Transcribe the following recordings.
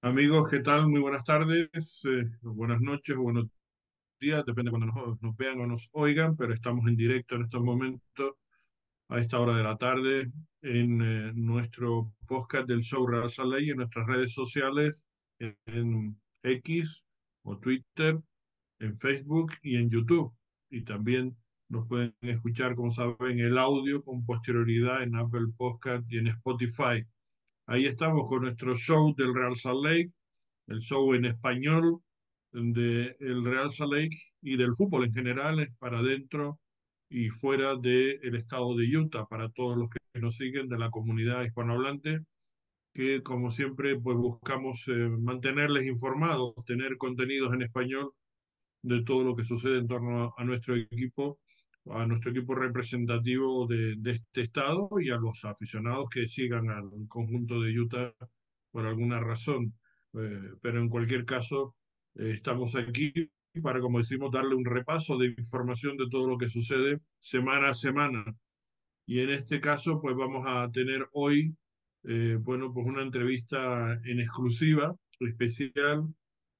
Amigos, ¿qué tal? Muy buenas tardes, eh, buenas noches o buenos días, depende cuando nos, vean o nos oigan, pero estamos en directo en estos momentos, a esta hora de la tarde, en eh, nuestro podcast del show Salt Lake, en nuestras redes sociales, en X o Twitter, en Facebook y en YouTube. Y también nos pueden escuchar, como saben, el audio con posterioridad en Apple Podcast y en Spotify. Ahí estamos con nuestro show del Real Salt Lake el show en español de el Real Salt Lake y del fútbol en general para dentro y fuera del estado de Utah, para todos los que nos siguen de la comunidad hispanohablante, que como siempre pues buscamos eh, mantenerles informados, tener contenidos en español de todo lo que sucede en torno a nuestro equipo, a nuestro equipo representativo de, de, este estado y a los aficionados que sigan al conjunto de Utah por alguna razón. Eh, pero en cualquier caso, eh, estamos aquí para, como decimos, darle un repaso de información de todo lo que sucede semana a semana. Y en este caso, pues vamos a tener hoy, eh, bueno, pues una entrevista en exclusiva, especial,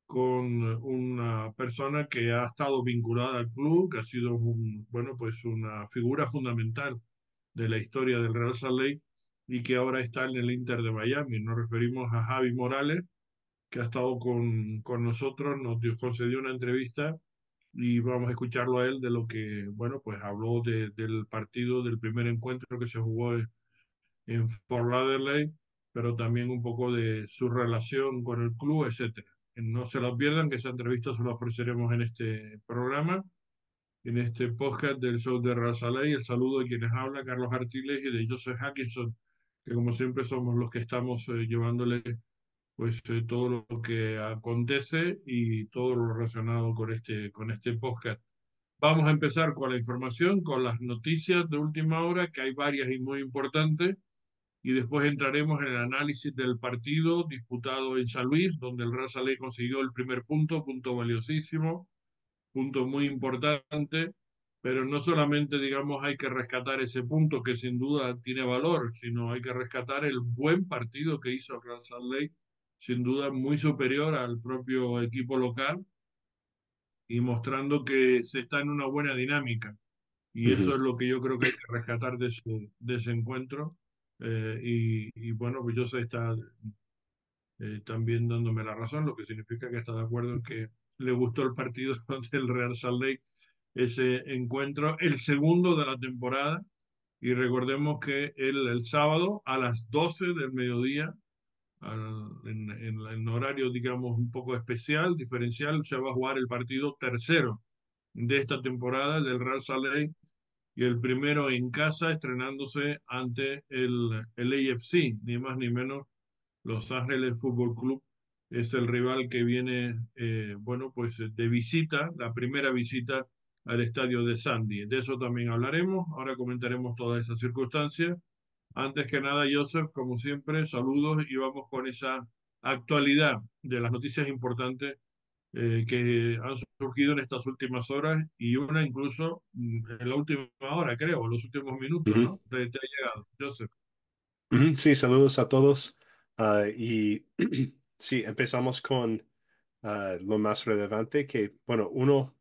con una persona que ha estado vinculada al club, que ha sido, un, bueno, pues una figura fundamental de la historia del Real Salt Lake y que ahora está en el Inter de Miami. Nos referimos a Javi Morales, que ha estado con, con nosotros, nos dio, concedió una entrevista y vamos a escucharlo a él de lo que, bueno, pues habló de, del partido, del primer encuentro que se jugó en Fort Lauderdale, pero también un poco de su relación con el club, etcétera. No se lo pierdan, que esa entrevista se la ofreceremos en este programa, en este podcast del show de Razaley. El saludo de quienes habla, Carlos Artiles y de Joseph Hackinson, que como siempre somos los que estamos eh, llevándole pues eh, todo lo que acontece y todo lo relacionado con este, con este podcast. Vamos a empezar con la información, con las noticias de última hora, que hay varias y muy importantes, y después entraremos en el análisis del partido disputado en San Luis, donde el Real Salé consiguió el primer punto, punto valiosísimo, punto muy importante, pero no solamente, digamos, hay que rescatar ese punto que sin duda tiene valor, sino hay que rescatar el buen partido que hizo el Real Salt Lake sin duda muy superior al propio equipo local y mostrando que se está en una buena dinámica. Y eso es lo que yo creo que hay que rescatar de ese, de ese encuentro. Eh, y, bueno, pues yo sé está eh, también dándome la razón, lo que significa que está de acuerdo en que le gustó el partido del Real Salt Lake, ese encuentro, el segundo de la temporada. Y recordemos que el, el sábado a las 12 del mediodía en, en, en, horario, digamos, un poco especial, diferencial, se va a jugar el partido tercero de esta temporada del Real Salt y el primero en casa estrenándose ante el, el AFC, ni más ni menos Los Ángeles Fútbol Club. Es el rival que viene, eh, bueno, pues de visita, la primera visita al estadio de Sandy. De eso también hablaremos, ahora comentaremos todas esas circunstancias. Antes que nada, Joseph, como siempre, saludos y vamos con esa actualidad de las noticias importantes eh, que han surgido en estas últimas horas y una incluso mm, en la última hora, creo, en los últimos minutos, uh -huh. ¿no? Te, te, ha llegado, Joseph. Uh -huh. Sí, saludos a todos. Uh, y sí, empezamos con uh, lo más relevante, que, bueno, uno,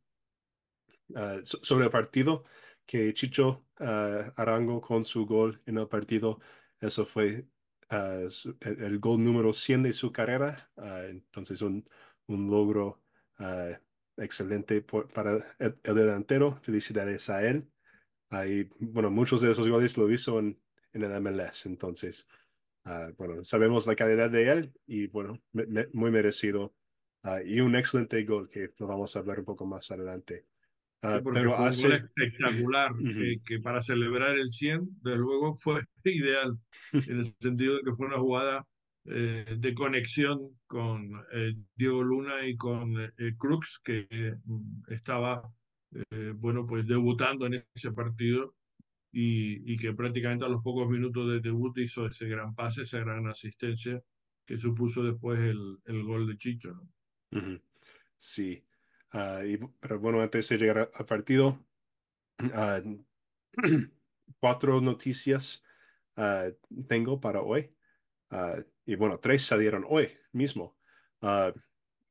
sobre el partido, que Chicho Arango con su gol en el partido, eso fue el, el, gol número 100 de su carrera, entonces un, un logro excelente por, para el, el, delantero, felicidades a él. y bueno, muchos de esos goles lo hizo en, en el MLS, entonces, bueno, sabemos la calidad de él y bueno, me, me, muy merecido. y un excelente gol que lo vamos a hablar un poco más adelante. Uh, pero fue hace... un gol espectacular uh -huh. que, que, para celebrar el 100, de luego fue ideal, en el sentido de que fue una jugada eh, de conexión con eh, Diego Luna y con eh, Crux, que estaba, bueno, pues debutando en ese partido y, y, que prácticamente a los pocos minutos de debut hizo ese gran pase, esa gran asistencia que supuso después el, el gol de Chicho. Sí. Uh, y, pero bueno, antes de llegar al partido, uh, cuatro noticias uh, tengo para hoy. Y bueno, tres salieron hoy mismo. Ah,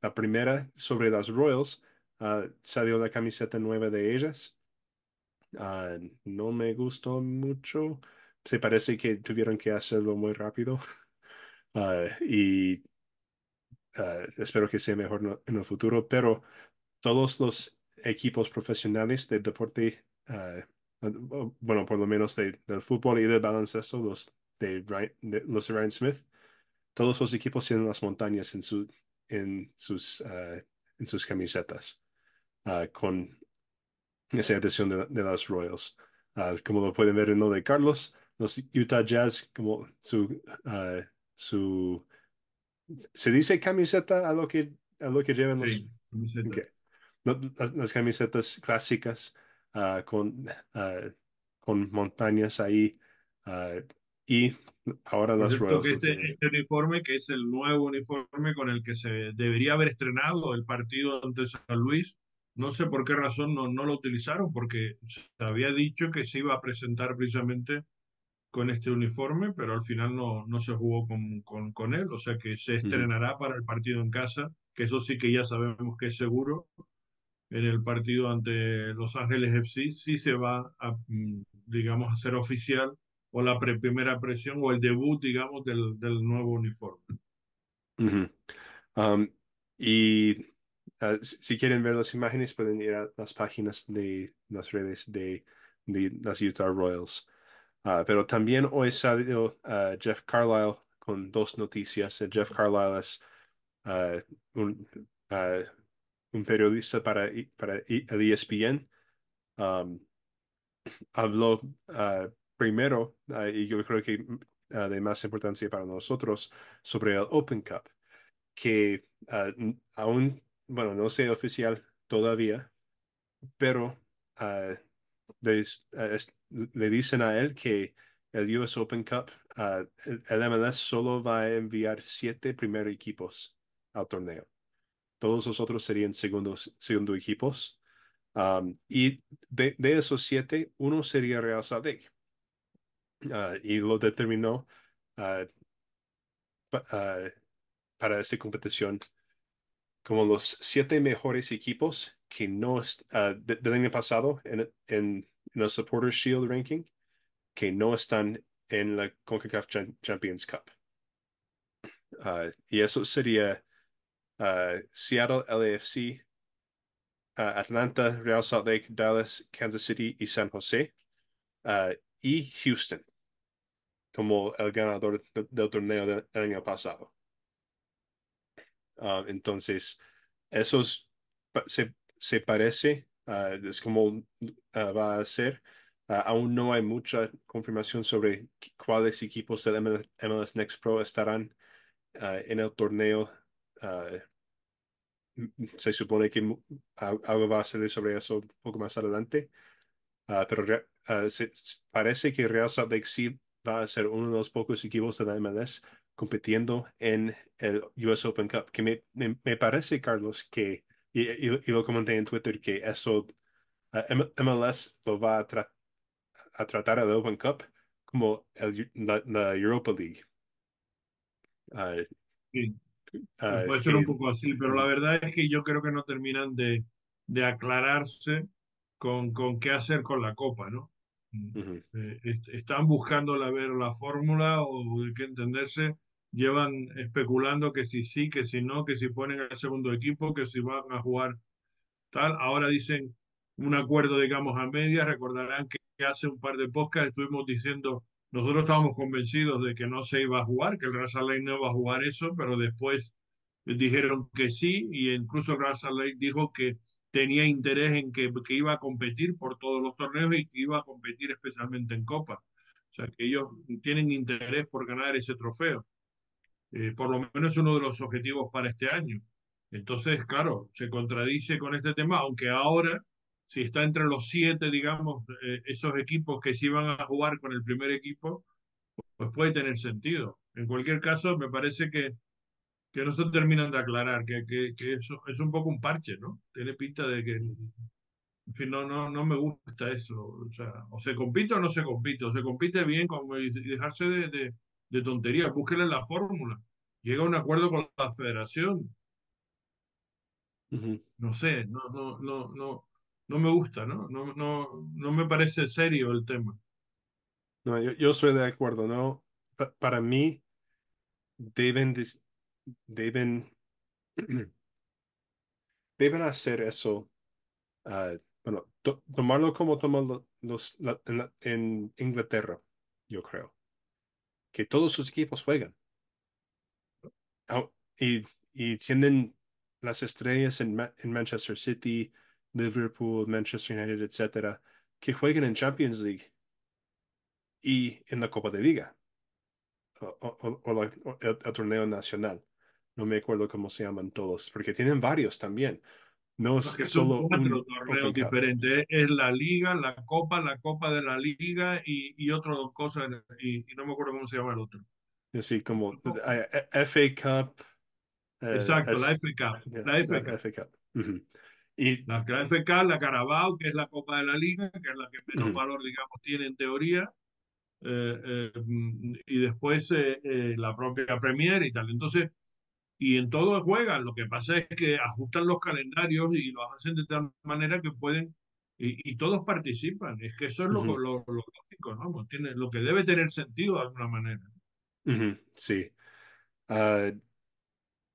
la primera sobre las Royals, ah, salió la camiseta nueva de ellas. Ah, no me gustó mucho. Se parece que tuvieron que hacerlo muy rápido. Y espero que sea mejor no- en el futuro, pero todos los equipos profesionales de deporte, bueno, por lo menos de- del fútbol y del baloncesto, los de, Ryan- de- los de Ryan Smith, todos los equipos tienen las montañas en, su, en, sus, ah, en sus camisetas, ah, con esa edición de, de las Royals. Ah, como lo pueden ver en lo de Carlos, los Utah Jazz, como su, ah, su ¿Se dice camiseta a lo que, a lo que llevan los... Sí, camiseta. ok. No, las, las camisetas clásicas con, con montañas ahí ah, y ahora que lo este, este uniforme, que es el nuevo uniforme con el que se debería haber estrenado el partido ante San Luis, no sé por qué razón no, no lo utilizaron, porque se había dicho que se iba a presentar precisamente con este uniforme, pero al final no, no se jugó con, con, con él, o sea que se estrenará para el partido en casa, que eso sí que ya sabemos que es seguro. En el partido ante Los Ángeles FC sí se va a, mm, digamos, hacer oficial o la pre- primera presión o el debut, digamos, del, del nuevo uniforme. ujú. Um, y ah, si, quieren ver las imágenes, pueden ir a las páginas de las redes de, de las Utah Royals. Ah, pero también hoy salió ah, Jeff Carlisle con dos noticias. Eh, Jeff Carlisle es un, un periodista para, para el ESPN. Um, habló primero, ah, y yo creo que ah, de más importancia para nosotros, sobre el Open Cup, que ah, aún, bueno, no sea oficial todavía, pero ah, le, dicen a él que el US Open Cup, el, el MLS solo va a enviar siete primeros equipos al torneo. Todos los otros serían segundos, segundo equipos. Um, y de, esos siete, uno sería Real Salt Ah, y lo determinó ah, para esta competición como los siete mejores equipos que no de- del año pasado en, en, en el Supporters Shield Ranking que no están en la CONCACAF Cham- Champions Cup. Ah, y eso sería ah, Seattle LAFC, ah, Atlanta, Real Salt Lake, Dallas, Kansas City y San José, y Houston como el ganador de- del torneo del año pasado. Ah, entonces, esos se, se parece, ah, es como ah, va a ser. Aún no hay mucha confirmación sobre cuáles equipos del MLS, MLS Next Pro estarán en el torneo. Se supone que algo va a salir sobre eso un poco más adelante. Ah, pero ah, se- parece que Real Salt Lake sí va a ser uno de los pocos equipos de la MLS compitiendo en el US Open Cup, que me, me- me parece, Carlos, que, y, y- y lo comenté en Twitter, que eso ah, M- MLS lo va a, tra- a tratar el Open Cup como el, la, la Europa League. Ah, Sí. Ah, puede ser un poco así, pero la verdad es que yo creo que no terminan de, de aclararse con, con qué hacer con la copa, ¿no? Mm. Eh, est- están buscando la, ver la fórmula o de qué entenderse, llevan especulando que si sí, que si no, que si ponen el segundo equipo, que si van a jugar tal. Ahora dicen un acuerdo, digamos, a medias. Recordarán que hace un par de podcasts estuvimos diciendo, nosotros estábamos convencidos de que no se iba a jugar, que el Salt Lake no iba a jugar eso, pero después dijeron que sí, y incluso el Salt Lake dijo que tenía interés en que, iba a competir por todos los torneos y iba a competir especialmente en Copa. O sea, que ellos tienen interés por ganar ese trofeo. Eh, por lo menos es uno de los objetivos para este año. Entonces, claro, se contradice con este tema, aunque ahora, si está entre los siete, digamos, eh, esos equipos que sí van a jugar con el primer equipo, pues puede tener sentido. En cualquier caso, me parece que, que no se terminan de aclarar, que, que, que eso es un poco un parche, ¿no? Tiene pinta de que, en fin, no, no, no me gusta eso. O sea, o se compite o no se compite, o se compite bien como, y dejarse de, de, de tonterías, búsquenle la fórmula. Llega a un acuerdo con la federación. No sé, no, no, no, no, no me gusta, ¿no? No, no, no me parece serio el tema. No, yo, yo estoy de acuerdo, ¿no? Pa- para mí deben, deben, deben hacer eso, ah, bueno, to- tomarlo como toman lo- los, la- en, la- en Inglaterra, yo creo, que todos sus equipos juegan. Y, y tienen las estrellas en, en Manchester City, Liverpool, Manchester United, etcétera, que jueguen en Champions League y en la Copa de Liga. o, o- o el torneo nacional. No me acuerdo cómo se llaman todos, porque tienen varios también. No es son solo cuatro un torneos diferentes. Es la Liga, la Copa, la Copa de la Liga y, y otra cosa, y, y no me acuerdo cómo se llama el otro. Así como eh, eh, FA Cup, eh, Exacto, la FA Cup. yeah, La FA la Cup. FA Cup. Ujú. Y La, la FA Cup, la Carabao, que es la Copa de la Liga, que es la que menos ujú, valor, digamos, tiene en teoría. eh, eh, y después la propia Premier y tal. Entonces, y en todo juegan. Lo que pasa es que ajustan los calendarios y lo hacen de tal manera que pueden, y, y todos participan. Es que eso es lo, ujú, lo, lo lógico, ¿no? Tiene, lo que debe tener sentido de alguna manera. ujú, sí. Ah,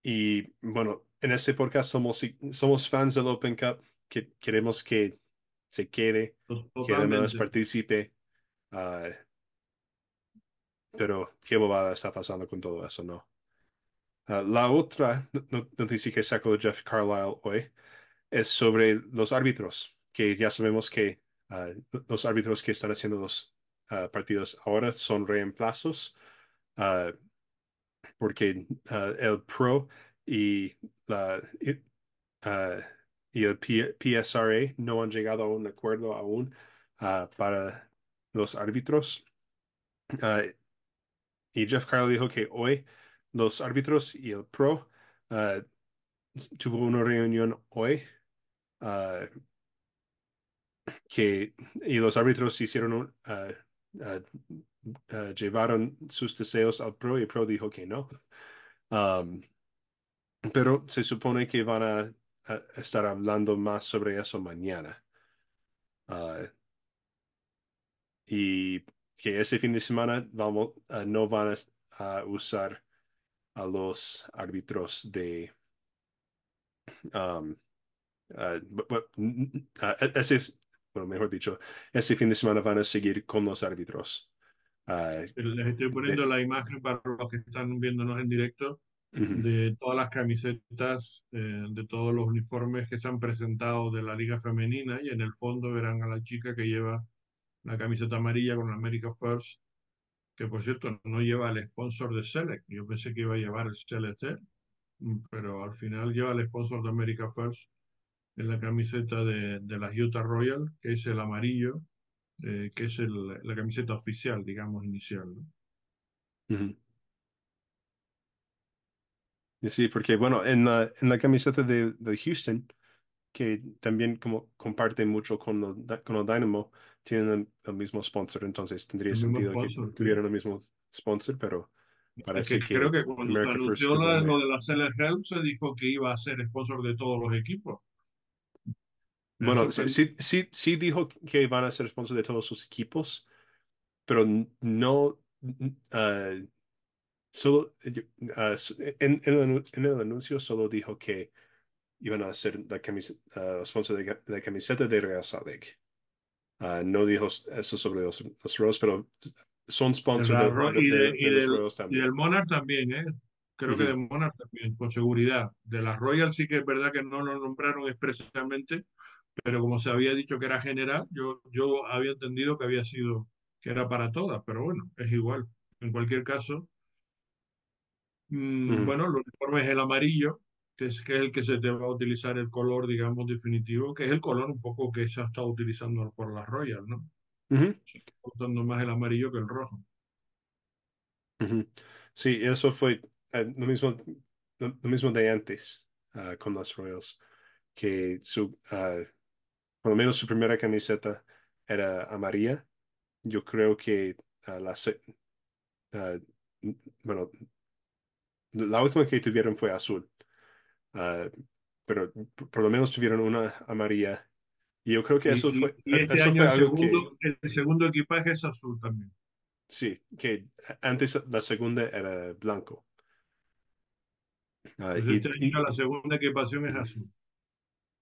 y bueno, en este podcast somos, somos fans del Open Cup, que queremos que se quede, que además Totalmente. participe. Ah, pero qué bobada está pasando con todo eso, ¿no? Ah, la otra no- noticia que sacó Jeff Carlisle hoy es sobre los árbitros, que ya sabemos que ah, los árbitros que están haciendo los ah, partidos ahora son reemplazos, porque el Pro y, la, y, el PSRA no han llegado a un acuerdo aún para los árbitros. Y Jeff Carlisle dijo que hoy los árbitros y el Pro ah, tuvo una reunión hoy ah, que y los árbitros hicieron un, ah, llevaron sus deseos al pro y el pro dijo que no. Pero se supone que van a, estar hablando más sobre eso mañana. Y que ese fin de semana vamos, no van a usar a los árbitros de um, bu- bu- n- ah, e- ese, bueno, mejor dicho, ese fin de semana van a seguir con los árbitros. Ah, Les estoy poniendo de- la imagen para los que están viéndonos en directo de todas las camisetas, eh, de todos los uniformes que se han presentado de la Liga Femenina y en el fondo verán a la chica que lleva la camiseta amarilla con America First, que por cierto no lleva el sponsor de Select. Yo pensé que iba a llevar el Select, mm, pero al final lleva el sponsor de America First en la camiseta de, de las Utah Royal, que es el amarillo, eh, que es el- la camiseta oficial, digamos, inicial. Sí, porque bueno, en la, en la camiseta de, de Houston, que también como comparte mucho con, con el Dynamo, tienen el, mismo sponsor, entonces tendría sentido que sponsor, tuvieran el mismo sponsor, pero Es parece que creo que que cuando se America anunció lo, de la Help se dijo que iba a ser sponsor de todos los equipos. Bueno, sí, sí, sí, sí dijo que van a ser sponsor de todos sus equipos, pero no... ah, solo, ah, en, en el, anu- en el anuncio solo dijo que iban a hacer la camiseta, sponsor de, la camiseta de Real Salt Ah, no dijo eso sobre los, los Royals, pero son De sponsor la de, los del, Royals y del también. Monarch también, ¿eh? Creo que del Monarch también, con seguridad. De las Royals sí que es verdad que no lo nombraron expresamente, pero como se había dicho que era general, yo, yo había entendido que había sido, que era para todas, pero bueno, es igual. En cualquier caso, mm, bueno, el uniforme es el amarillo, que es, que es el que se te va a utilizar el color, digamos, definitivo, que es el color un poco que se ha estado utilizando por las Royals, ¿no? Se está usando más el amarillo que el rojo. ujú. Sí, eso fue eh, lo mismo, lo, lo mismo de antes ah, con los Royals, que su, ah, por lo menos su primera camiseta era amarilla. Yo creo que ah, la, bueno, la última que tuvieron fue azul. Ah, pero por lo menos tuvieron una amarilla. Y yo creo que eso Y, fue, y este eso año fue el algo que, segundo, el segundo equipaje es azul también. sí, que antes la segunda era blanco. Pues y, este año la segunda equipación es azul.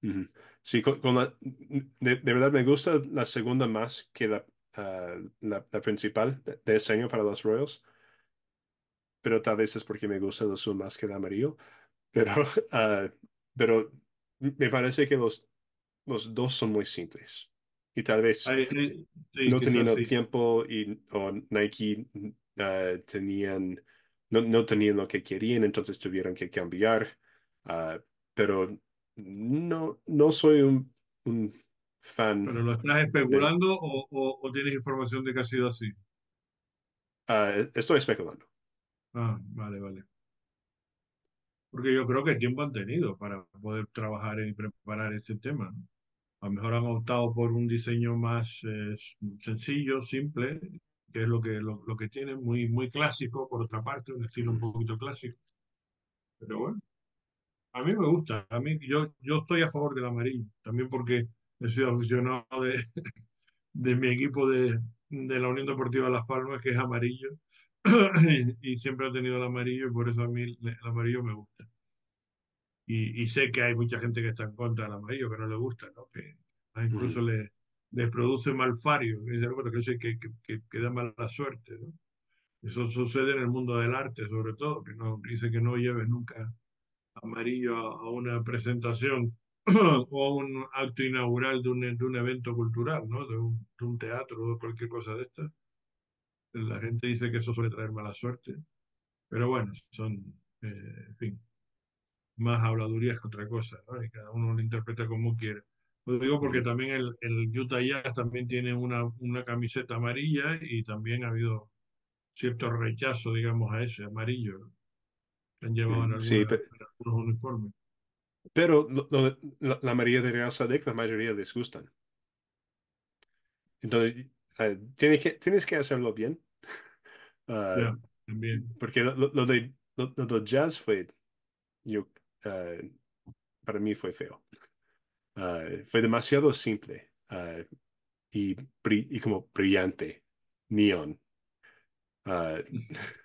ujú. Sí, con, con la, de, de verdad me gusta la segunda más que la, ah, la, la principal de, de ese año para los Royals, pero tal vez es porque me gusta el azul más que el amarillo. Pero, ah, pero me parece que los, los dos son muy simples. Y tal vez ahí- sí, no teniendo sí. tiempo y o Nike ah, tenían, no, no tenían lo que querían, entonces tuvieron que cambiar. Ah, pero no, no soy un, un fan ¿Pero lo estás de... especulando o, o, o tienes información de que ha sido así? ah, estoy especulando. Ah, vale, vale. Porque yo creo que tiempo han tenido para poder trabajar y preparar ese tema. ¿no? A lo mejor han optado por un diseño más eh, sencillo, simple, que es lo que, lo, lo que tienen, muy, muy clásico, por otra parte, un estilo un poquito clásico. Pero bueno, a mí me gusta. A mí, yo, yo estoy a favor del amarillo, también porque he sido aficionado de, de mi equipo de, de la Unión Deportiva Las Palmas, que es amarillo, y, y siempre he tenido el amarillo, y por eso a mí el, amarillo me gusta. Y, y sé que hay mucha gente que está en contra del amarillo, que no le gusta, ¿no? Que ah, ujú, incluso le, les produce malfario, que, dice, bueno, que, que, que, da mala suerte, ¿no? Eso sucede en el mundo del arte, sobre todo, que no dice que no lleves nunca amarillo a, una presentación o a un acto inaugural de un, de un evento cultural, ¿no? De un, de un teatro o cualquier cosa de esta. La gente dice que eso suele traer mala suerte, pero bueno, son, eh, en fin, más habladurías que otra cosa, ¿no? Y cada uno lo interpreta como quiere. Lo digo porque también el, el Utah Jazz también tiene una, una camiseta amarilla y también ha habido cierto rechazo, digamos, a ese amarillo, ¿no? han llevado en, ujú. Sí, alguna, pe- en algunos uniformes. pero lo- lo- la, la mayoría de Real Sadek, la mayoría les gustan. Entonces, eh, tiene que, tienes que hacerlo bien. Ah, Ya, también. porque lo, lo- de, lo, lo de Jazz fue, yo, ah, para mí fue feo. Ah, fue demasiado simple y, y como brillante, neón.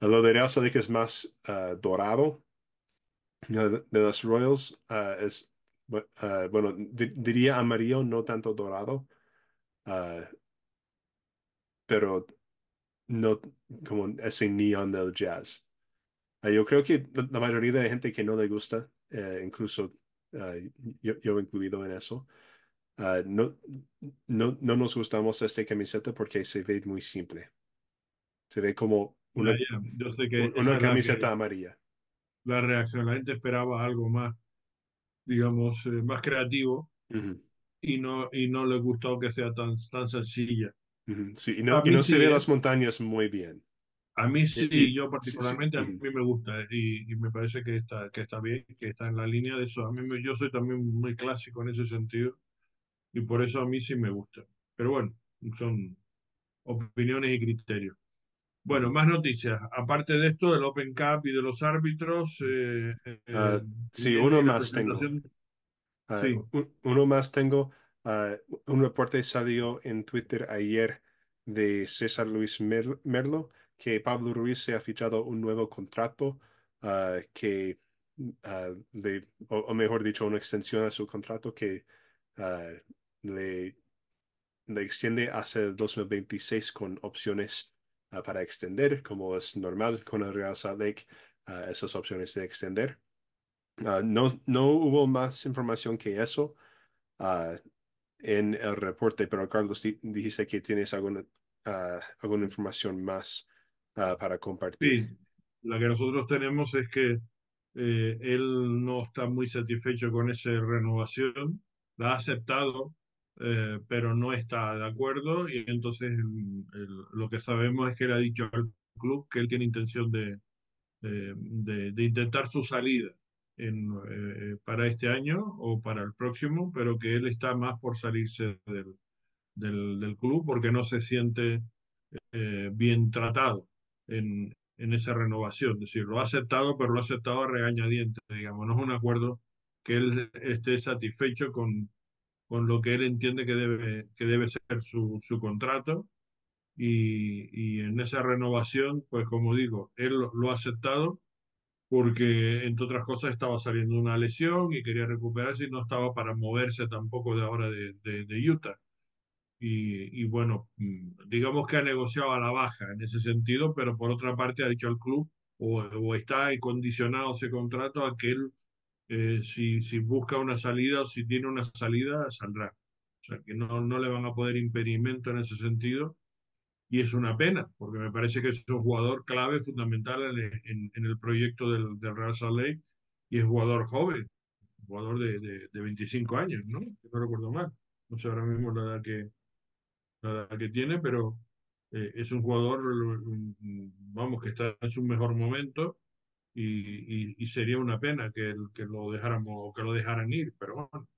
Lo de Real Sadek es más dorado. De, de los Royals es, bu- bueno, di- diría amarillo, no tanto dorado, ah, pero no como ese neón del jazz. Ah, yo creo que la mayoría de la gente que no le gusta, eh, incluso ah, yo, yo incluido en eso, ah, no, no, no nos gustamos esta camiseta porque se ve muy simple. Se ve como una, ya. Yo sé que una la camiseta amarilla. la reacción. La gente esperaba algo más, digamos, eh, más creativo Ujú, y no, y no les gustó que sea tan, tan sencilla. Sí, y no, y no se ve las montañas muy bien. A mí sí, y- yo sí, sí, particularmente, a mí me gusta y, y me parece que está, que está bien, que está en la línea de eso. A mí me- yo soy también muy clásico en ese sentido y por eso a mí sí me gusta. Pero bueno, son opiniones y criterios. Bueno, más noticias. Aparte de esto, del Open Cup y de los árbitros, eh, eh, Ah, sí, uno viene la más tengo. Ah, un- uno más tengo. Ah, un reporte salió en Twitter ayer de César Luis Mer- Merlo que Pablo Ruiz se ha fichado un nuevo contrato ah, que, ah, le, o, mejor dicho, una extensión a su contrato que le, le extiende hasta el 2026 con opciones para extender, como es normal con el Real Salt Lake, esas opciones de extender. No, no hubo más información que eso ah, en el reporte, pero Carlos, di- dijiste que tienes alguna, ah, alguna información más ah, para compartir. sí. La que nosotros tenemos es que eh, él no está muy satisfecho con esa renovación, la ha aceptado, eh, pero no está de acuerdo y entonces mm, el- lo que sabemos es que él ha dicho al club que él tiene intención de, de, de- de intentar su salida en, eh, para este año o para el próximo, pero que él está más por salirse del, del, del club porque no se siente eh, bien tratado en, en esa renovación. Es decir, lo ha aceptado, pero lo ha aceptado a regañadientes, digamos, no es un acuerdo que él esté satisfecho con, con lo que él entiende que debe, que debe ser su, su contrato. Y, y en esa renovación, pues como digo, él lo, lo ha aceptado porque, entre otras cosas, estaba saliendo una lesión y quería recuperarse y no estaba para moverse tampoco de ahora de, de, Utah. Y, y, bueno, mm, digamos que ha negociado a la baja en ese sentido, pero por otra parte ha dicho al club o, o está condicionado ese contrato a que él, eh, si, si busca una salida o si tiene una salida, saldrá. O sea, que no, no le van a poder impedimento en ese sentido. Y es una pena, porque me parece que es un jugador clave, fundamental en, en, en el proyecto del, del, Real Salt Lake y es jugador joven, jugador de, de, de 25 años, ¿no? No recuerdo mal. No sé ahora mismo la edad que, la edad que tiene, pero eh, es un jugador, vamos, que está en su mejor momento y, y, y sería una pena que, que lo dejáramos, que lo dejaran ir, pero bueno,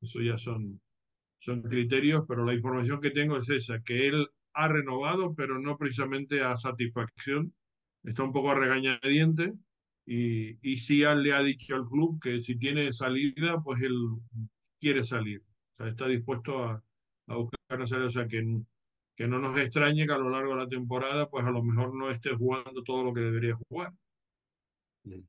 eso ya son, son criterios, pero la información que tengo es esa, que él ha renovado, pero no precisamente a satisfacción, está un poco a regañadiente y, y sí le ha dicho al club que si tiene salida, pues él quiere salir, o sea, está dispuesto a, a buscar una salida, o sea, que, que no nos extrañe que a lo largo de la temporada, pues a lo mejor no esté jugando todo lo que debería jugar. Mm.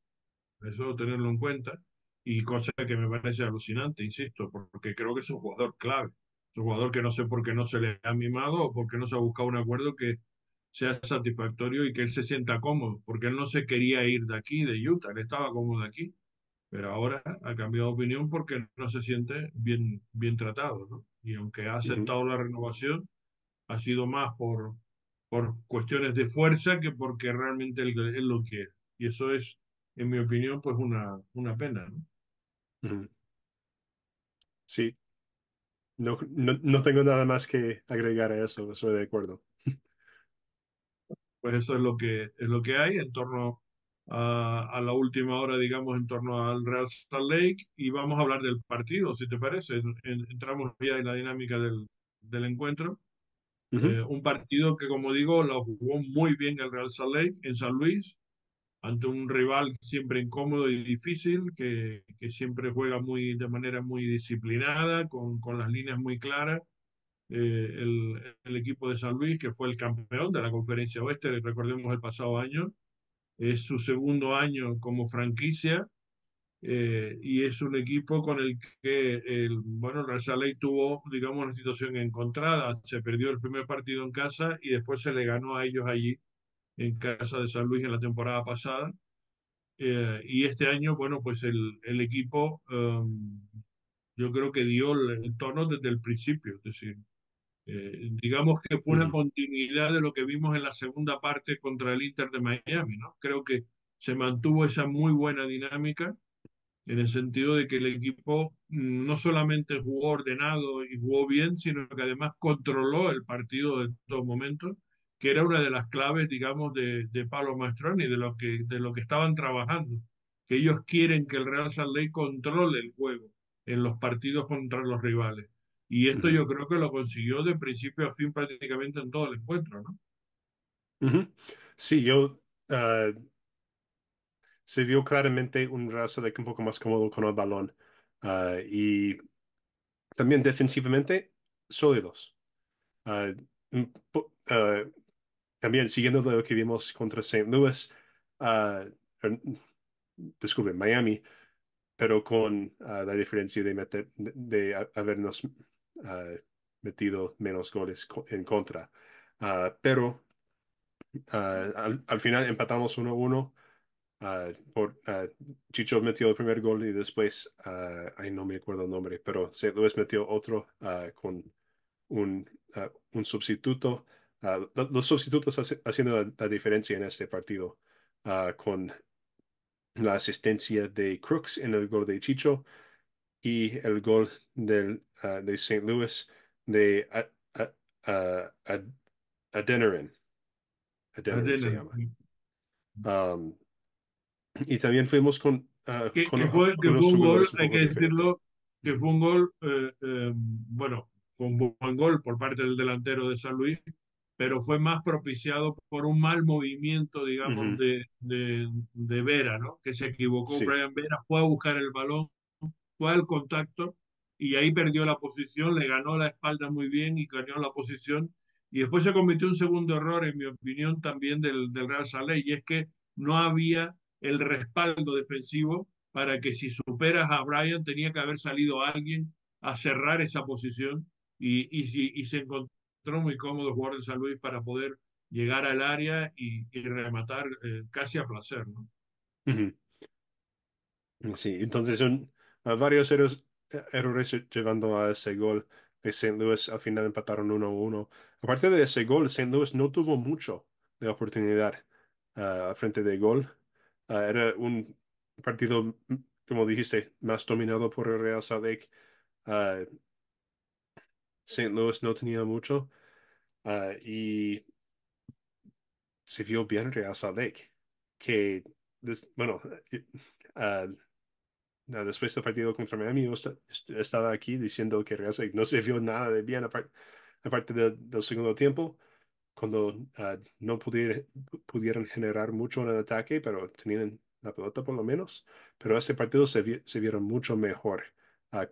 Eso tenerlo en cuenta y cosa que me parece alucinante, insisto, porque creo que es un jugador clave, es un jugador que no sé por qué no se le ha mimado o por qué no se ha buscado un acuerdo que sea satisfactorio y que él se sienta cómodo, porque él no se quería ir de aquí, de Utah, él estaba cómodo aquí, pero ahora ha cambiado de opinión porque no se siente bien, bien tratado, ¿no? Y aunque ha aceptado la renovación, ha sido más por, por cuestiones de fuerza que porque realmente él, él lo quiere. Y eso es, en mi opinión, pues una, una pena, ¿no? Sí, no, no, no, tengo nada más que agregar a eso, estoy de acuerdo. Pues eso es lo que, es lo que hay en torno a, a, la última hora, digamos, en torno al Real Salt Lake y vamos a hablar del partido, si te parece. En, en, entramos ya en la dinámica del, del encuentro. Uh -huh. eh, un partido que, como digo, lo jugó muy bien el Real Salt Lake en San Luis ante un rival siempre incómodo y difícil, que, que siempre juega muy, de manera muy disciplinada, con, con las líneas muy claras. Eh, el, el, equipo de San Luis, que fue el campeón de la conferencia oeste, recordemos el pasado año, es su segundo año como franquicia eh, y es un equipo con el que el, bueno, el Real tuvo, digamos, una situación encontrada. Se perdió el primer partido en casa y después se le ganó a ellos allí en casa de San Luis en la temporada pasada. Eh, y este año, bueno, pues el, el equipo um, yo creo que dio el, el, tono desde el principio, es decir, eh, digamos que fue una continuidad de lo que vimos en la segunda parte contra el Inter de Miami, ¿no? Creo que se mantuvo esa muy buena dinámica en el sentido de que el equipo no solamente jugó ordenado y jugó bien, sino que además controló el partido en todo momento que era una de las claves, digamos, de, de Pablo Maestroni, de lo, que, de lo que estaban trabajando, que ellos quieren que el Real Salt Lake controle el juego en los partidos contra los rivales. Y esto yo creo que lo consiguió de principio a fin prácticamente en todo el encuentro, ¿no? Uh -huh. Sí, yo... Uh, se vio claramente un Real Salt Lake un poco más cómodo con el balón. Uh, y también defensivamente sólidos. Uh, también siguiendo lo que vimos contra St. Louis, uh, disculpe, Miami, pero con uh, la diferencia de, meter, de, habernos uh, metido menos goles en contra. pero al, al, final empatamos 1-1. por, Chicho metió el primer gol y después, ay, no me acuerdo el nombre, pero St. Louis metió otro con un, un sustituto. Uh, los sustitutos haciendo la, la, diferencia en este partido uh, con la asistencia de Crooks en el gol de Chicho y el gol del, uh, de St. Louis de Adeniran. Adeniran se llama. Um, y también fuimos con... que, con, que fue, que fue un gol, hay que decirlo, que fue un gol, eh, eh, bueno, con buen gol por parte del delantero de San Luis, pero fue más propiciado por un mal movimiento, digamos, de, de, de Vera, ¿no? Que se equivocó Sí. Brian Vera, fue a buscar el balón, fue al contacto y ahí perdió la posición, le ganó la espalda muy bien y ganó la posición. Y después se cometió un segundo error, en mi opinión, también del, del Real Saleh, y es que no había el respaldo defensivo para que si superas a Brian tenía que haber salido alguien a cerrar esa posición y, y, si, y se encontró muy cómodo jugar de San Luis para poder llegar al área y, y rematar eh, casi a placer, ¿no? Sí, entonces son ah, varios errores, errores llevando a ese gol de St. Louis. Al final empataron 1-1. Aparte de ese gol, St. Louis no tuvo mucho de oportunidad ah, al frente de gol. Ah, era un partido, mm, como dijiste, más dominado por el Real Salt Lake. St. Louis no tenía mucho ah, y se vio bien Real Salt Lake, que, bueno, eh, ah, después del partido contra Miami, yo esta- estaba aquí diciendo que Real Salt no se vio nada de bien aparte, aparte de- del segundo tiempo, cuando ah, no pudier- pudieron generar mucho en el ataque, pero tenían la pelota por lo menos. Pero este partido se, vi- se vieron mucho mejor,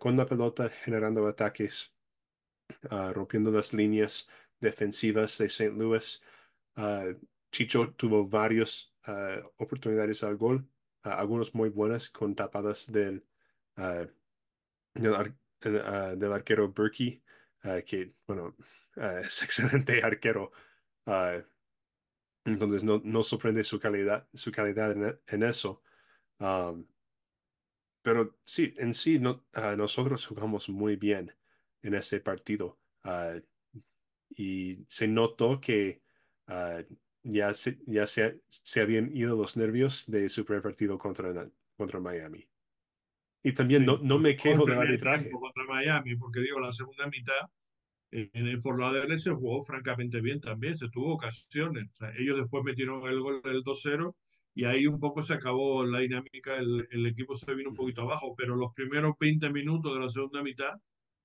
con la pelota generando ataques, ah, rompiendo las líneas defensivas de St. Louis. Ah, Chicho tuvo varias oportunidades al gol, ah, algunos muy buenas con tapadas del ah, del, ar- ah, del arquero Berkey, ah, que, bueno, ah, es excelente arquero. ah, entonces no, no sorprende su calidad, su calidad en, e- eso. Pero sí, en sí no, ah, nosotros jugamos muy bien en este partido. ah, y se notó que ah, ya, se, ya se, se habían ido los nervios de su primer partido contra, contra Miami. Y también no, Sí, no me quejo del arbitraje. contra Miami, porque digo, la segunda mitad En el Fort Lauderdale se jugó francamente bien también, se tuvo ocasiones. O sea, ellos después metieron el gol del 2-0 y ahí un poco se acabó la dinámica, el, el equipo se vino un poquito abajo, pero los primeros 20 minutos de la segunda mitad,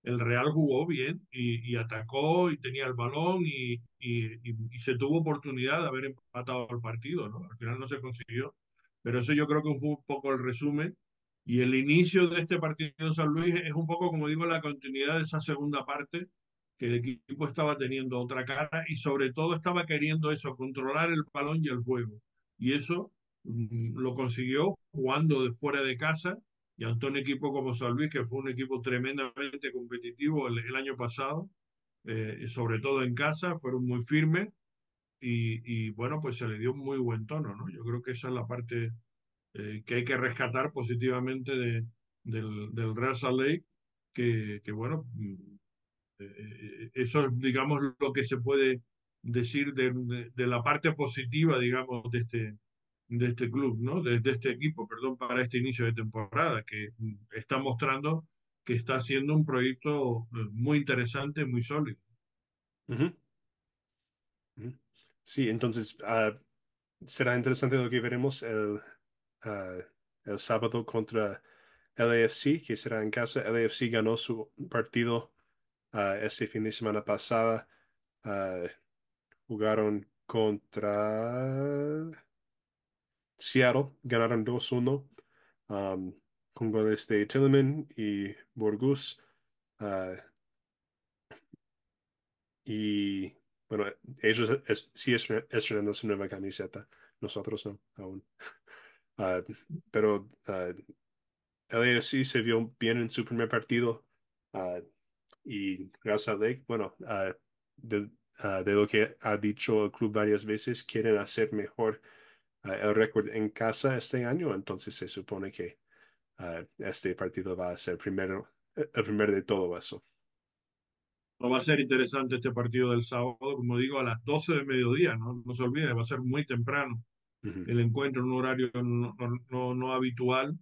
el Real jugó bien y, atacó y tenía el balón y, se tuvo oportunidad de haber empatado el partido, ¿no? Al final no se consiguió, pero eso yo creo que fue un poco el resumen. Y el inicio de este partido en San Luis es un poco, como digo, la continuidad de esa segunda parte que el equipo estaba teniendo otra cara y sobre todo estaba queriendo eso, controlar el balón y el juego. Y eso mm, lo consiguió jugando de fuera de casa y ante un equipo como San Luis, que fue un equipo tremendamente competitivo el, año pasado, eh, sobre todo en casa, fueron muy firmes y, bueno, pues se le dio un muy buen tono, ¿no? Yo creo que esa es la parte eh, que hay que rescatar positivamente de, del, Real Salt Lake, que, bueno, mm, eh, eso es, digamos, lo que se puede decir de, de- de la parte positiva, digamos, de este, de este club, ¿no? De, de este equipo, perdón, para este inicio de temporada, que mm, está mostrando que está haciendo un proyecto eh, muy interesante, muy sólido. ujú, ujú. Sí, entonces ah, será interesante lo que veremos el, ah, el sábado contra LAFC, que será en casa. LAFC ganó su partido ah, este fin de semana pasada. Jugaron contra Seattle, ganaron 2-1 um, con goles de Tillman y Borgus. ah, y bueno, ellos es- sí es- estrenando su nueva camiseta, nosotros no, aún. Ah, pero ah, LAFC se vio bien en su primer partido ah, y Real Salt Lake, bueno, de, de lo que ha dicho el club varias veces, quieren hacer mejor ah, el récord en casa este año, entonces se supone que ah, este partido va a ser primero, el primero de todo eso. No va a ser interesante este partido del sábado, como digo, a las 12 de mediodía, ¿no? No se olvide, va a ser muy temprano Ujú, el encuentro en un horario no, no, no, habitual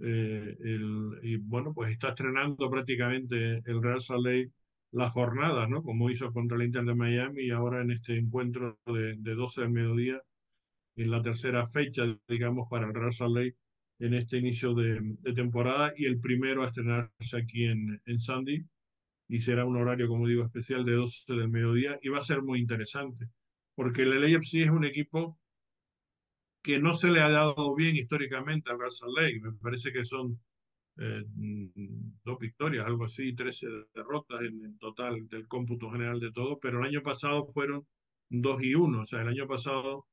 Eh, el, y bueno, pues está estrenando prácticamente el Real Salt Lake la jornada, ¿no? Como hizo contra el Inter de Miami y ahora en este encuentro de, de 12 del mediodía, en la tercera fecha, digamos, para el Lake en este inicio de, temporada y el primero a estrenarse aquí en, en Sandy. y será un horario, como digo, especial de 12 del mediodía y va a ser muy interesante, porque el LAFC es un equipo que no se le ha dado bien históricamente al Salt Lake. Me parece que son eh, dos victorias, algo así, 13 derrotas en, en, total del cómputo general de todo, pero el año pasado fueron 2 y 1, o sea, el año pasado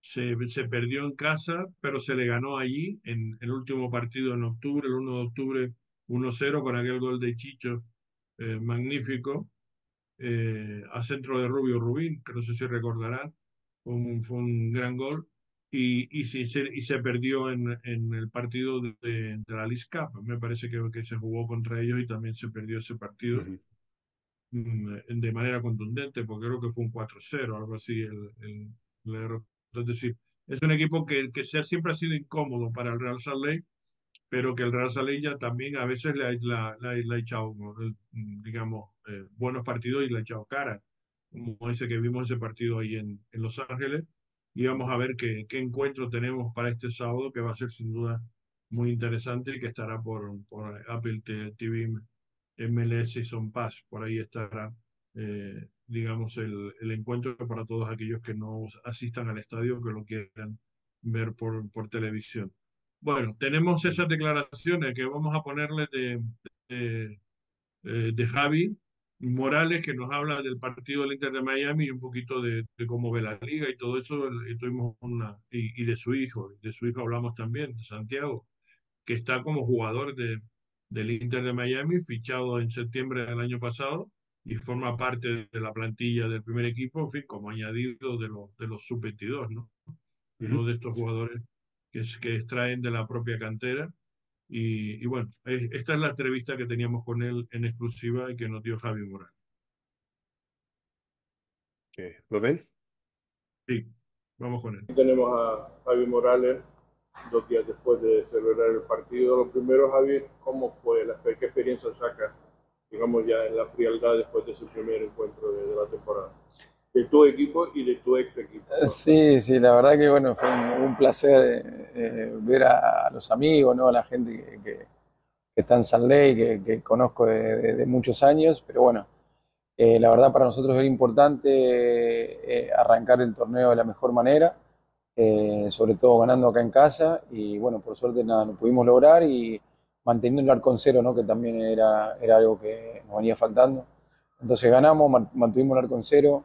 se, se perdió en casa, pero se le ganó allí en el último partido en octubre, el 1 de octubre 1-0 con aquel gol de Chicho eh, magnífico eh, a centro de Rubio Rubín, que no sé si recordarán, fue un, fue un gran gol y, y, se, y se perdió en, en el partido de, de, la Cup. Me parece que, que, se jugó contra ellos y también se perdió ese partido uh -huh. de manera contundente, porque creo que fue un 4-0, algo así, el, el, el, es decir, es un equipo que, que siempre ha sido incómodo para el Real Salt Lake, pero que el Real Salt Lake ya también a veces le ha, la, la, le ha echado, digamos, eh, buenos partidos y le ha echado cara, como ese que vimos ese partido ahí en, en Los Ángeles, y vamos a ver qué, qué, encuentro tenemos para este sábado, que va a ser sin duda muy interesante y que estará por, por Apple TV, MLS y Son Pass, por ahí estará, eh, digamos, el, el, encuentro para todos aquellos que no asistan al estadio, que lo quieran ver por, por televisión. Bueno, tenemos esas declaraciones que vamos a ponerle de, de, de, de Javi, Morales, que nos habla del partido del Inter de Miami y un poquito de, de cómo ve la liga y todo eso, y tuvimos una, y, y, de su hijo, de su hijo hablamos también, de Santiago, que está como jugador de, del Inter de Miami, fichado en septiembre del año pasado, y forma parte de la plantilla del primer equipo, en fin, como añadido de, los de los sub-22, ¿no? Uh -huh. Uno de estos jugadores que, es, que extraen de la propia cantera y, y, bueno, esta es la entrevista que teníamos con él en exclusiva y que nos dio Javi Morales. ¿Lo ven? Sí, vamos con él. Tenemos a Javi Morales dos días después de celebrar el partido. Lo primero, Javi, ¿cómo fue? La, ¿Qué experiencia saca, digamos, ya en la frialdad después de ese primer encuentro de, de la temporada? de tu equipo y de tu ex equipo. Sí, sí, la verdad que bueno, fue un, placer eh, ver a, los amigos, ¿no? a la gente que, que, está en San Ley, que, conozco de, muchos años, pero bueno, eh, la verdad para nosotros era importante eh, arrancar el torneo de la mejor manera, eh, sobre todo ganando acá en casa, y bueno, por suerte nada, lo pudimos lograr y manteniendo el arco en cero, ¿no? que también era, era algo que nos venía faltando. Entonces ganamos, mantuvimos el arco en cero,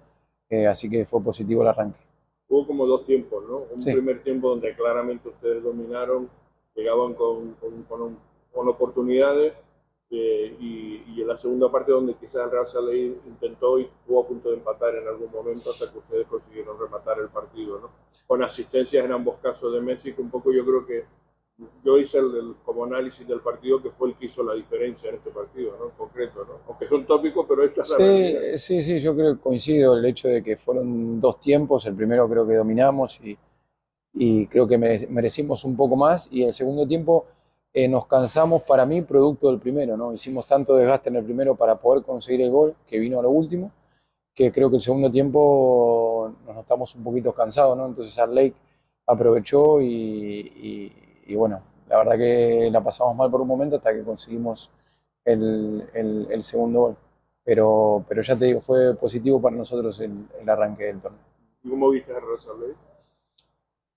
eh, así que fue positivo el arranque. Hubo como dos tiempos, ¿no? Un sí. primer tiempo donde claramente ustedes dominaron, llegaban con, con, con, con oportunidades eh, y, y, en la segunda parte donde quizás el Real Saleh intentó y estuvo a punto de empatar en algún momento hasta que ustedes consiguieron rematar el partido, ¿no? Con asistencias en ambos casos de que un poco yo creo que yo hice el, el, como análisis del partido que fue el que hizo la diferencia en este partido, ¿no? En concreto, ¿no? Aunque son tópicos, pero esta es la sí, realidad. Sí, sí, yo creo que coincido el hecho de que fueron dos tiempos, el primero creo que dominamos y, y creo que merecimos un poco más y el segundo tiempo eh, nos cansamos para mí producto del primero, ¿no? Hicimos tanto desgaste en el primero para poder conseguir el gol que vino a lo último, que creo que el segundo tiempo nos notamos un poquito cansados, ¿no? Entonces Al Lake aprovechó y, y y bueno, la verdad que la pasamos mal por un momento hasta que conseguimos el, el, el segundo gol. Pero, pero ya te digo, fue positivo para nosotros el, el arranque del torneo. ¿Y cómo viste a Rosaley?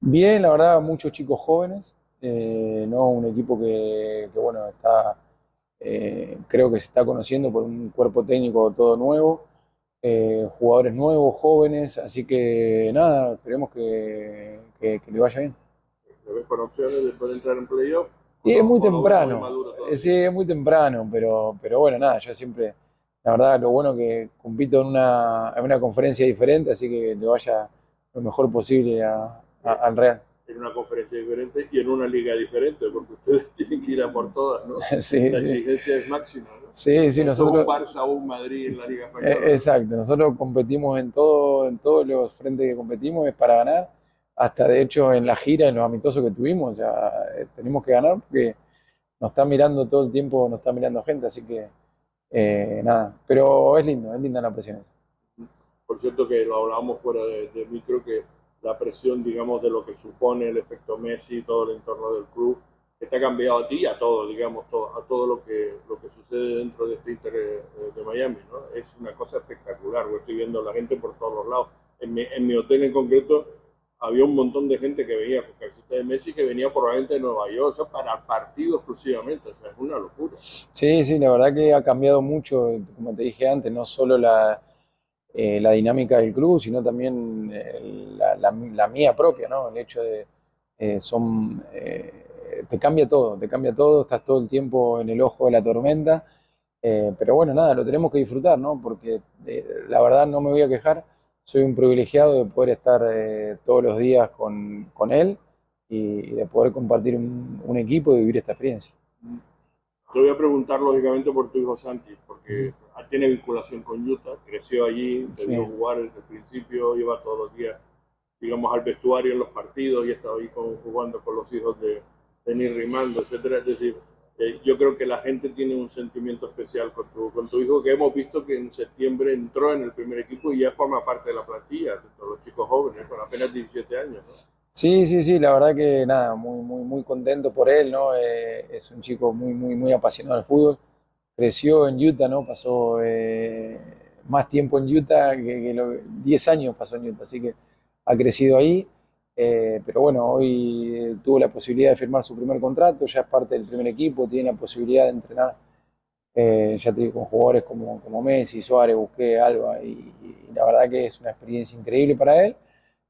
Bien, la verdad, muchos chicos jóvenes, eh, no un equipo que, que bueno, está, eh, creo que se está conociendo por un cuerpo técnico todo nuevo, eh, jugadores nuevos, jóvenes, así que nada, esperemos que, que, que le vaya bien ves con opciones de poder entrar en playoff? Y es muy temprano, sí, es muy temprano, pero, pero bueno, nada, yo siempre, la verdad, lo bueno que compito en una, en una conferencia diferente, así que le vaya lo mejor posible a, a, al Real. En una conferencia diferente y en una liga diferente, porque ustedes tienen que ir a por todas, ¿no? Sí, la sí. exigencia es máxima, ¿no? Sí, sí, nosotros... Un Barça un Madrid en la Liga Española. Eh, exacto, nosotros competimos en todo, en todos los frentes que competimos, es para ganar hasta de hecho en la gira, en los amistosos que tuvimos, o sea, eh, tenemos que ganar porque nos está mirando todo el tiempo, nos está mirando gente, así que eh, nada, pero es lindo, es linda la presión. Por cierto que lo hablábamos fuera de, de micro, que la presión, digamos, de lo que supone el efecto Messi, todo el entorno del club, ha cambiado a ti y a todo, digamos, todo, a todo lo que, lo que sucede dentro de este Inter eh, de Miami, ¿no? Es una cosa espectacular, estoy viendo a la gente por todos los lados. En mi, en mi hotel en concreto había un montón de gente que venía con camiseta de Messi que venía probablemente de Nueva York, o sea, para partido exclusivamente, o sea, es una locura. Sí, sí, la verdad que ha cambiado mucho, como te dije antes, no solo la, eh, la dinámica del club, sino también eh, la, la, mía propia, ¿no? El hecho de, eh, son, eh, te cambia todo, te cambia todo, estás todo el tiempo en el ojo de la tormenta, pero bueno, nada, lo tenemos que disfrutar, ¿no? Porque la verdad no me voy a quejar soy un privilegiado de poder estar eh, todos los días con, con él y, de poder compartir un, un, equipo y vivir esta experiencia. Te voy a preguntar lógicamente por tu hijo Santi, porque tiene vinculación con Utah, creció allí, sí. vio jugar desde el principio, iba todos los días, digamos, al vestuario en los partidos y estaba ahí con, jugando con los hijos de, de Rimando, etcétera. Es decir, eh, yo creo que la gente tiene un sentimiento especial con tu, con tu hijo, que hemos visto que en septiembre entró en el primer equipo y ya forma parte de la plantilla, de todos los chicos jóvenes, con apenas 17 años. Sí, sí, sí, la verdad que nada, muy, muy, muy contento por él, ¿no? Eh, es un chico muy, muy, muy apasionado del fútbol. Creció en Utah, ¿no? Pasó eh, más tiempo en Utah que, que lo, 10 años pasó en Utah, así que ha crecido ahí. Eh, pero bueno, hoy tuvo la posibilidad de firmar su primer contrato, ya es parte del primer equipo, tiene la posibilidad de entrenar, eh, ya te digo, con jugadores como, como Messi, Suárez, Busqué, Alba, y, y, la verdad que es una experiencia increíble para él.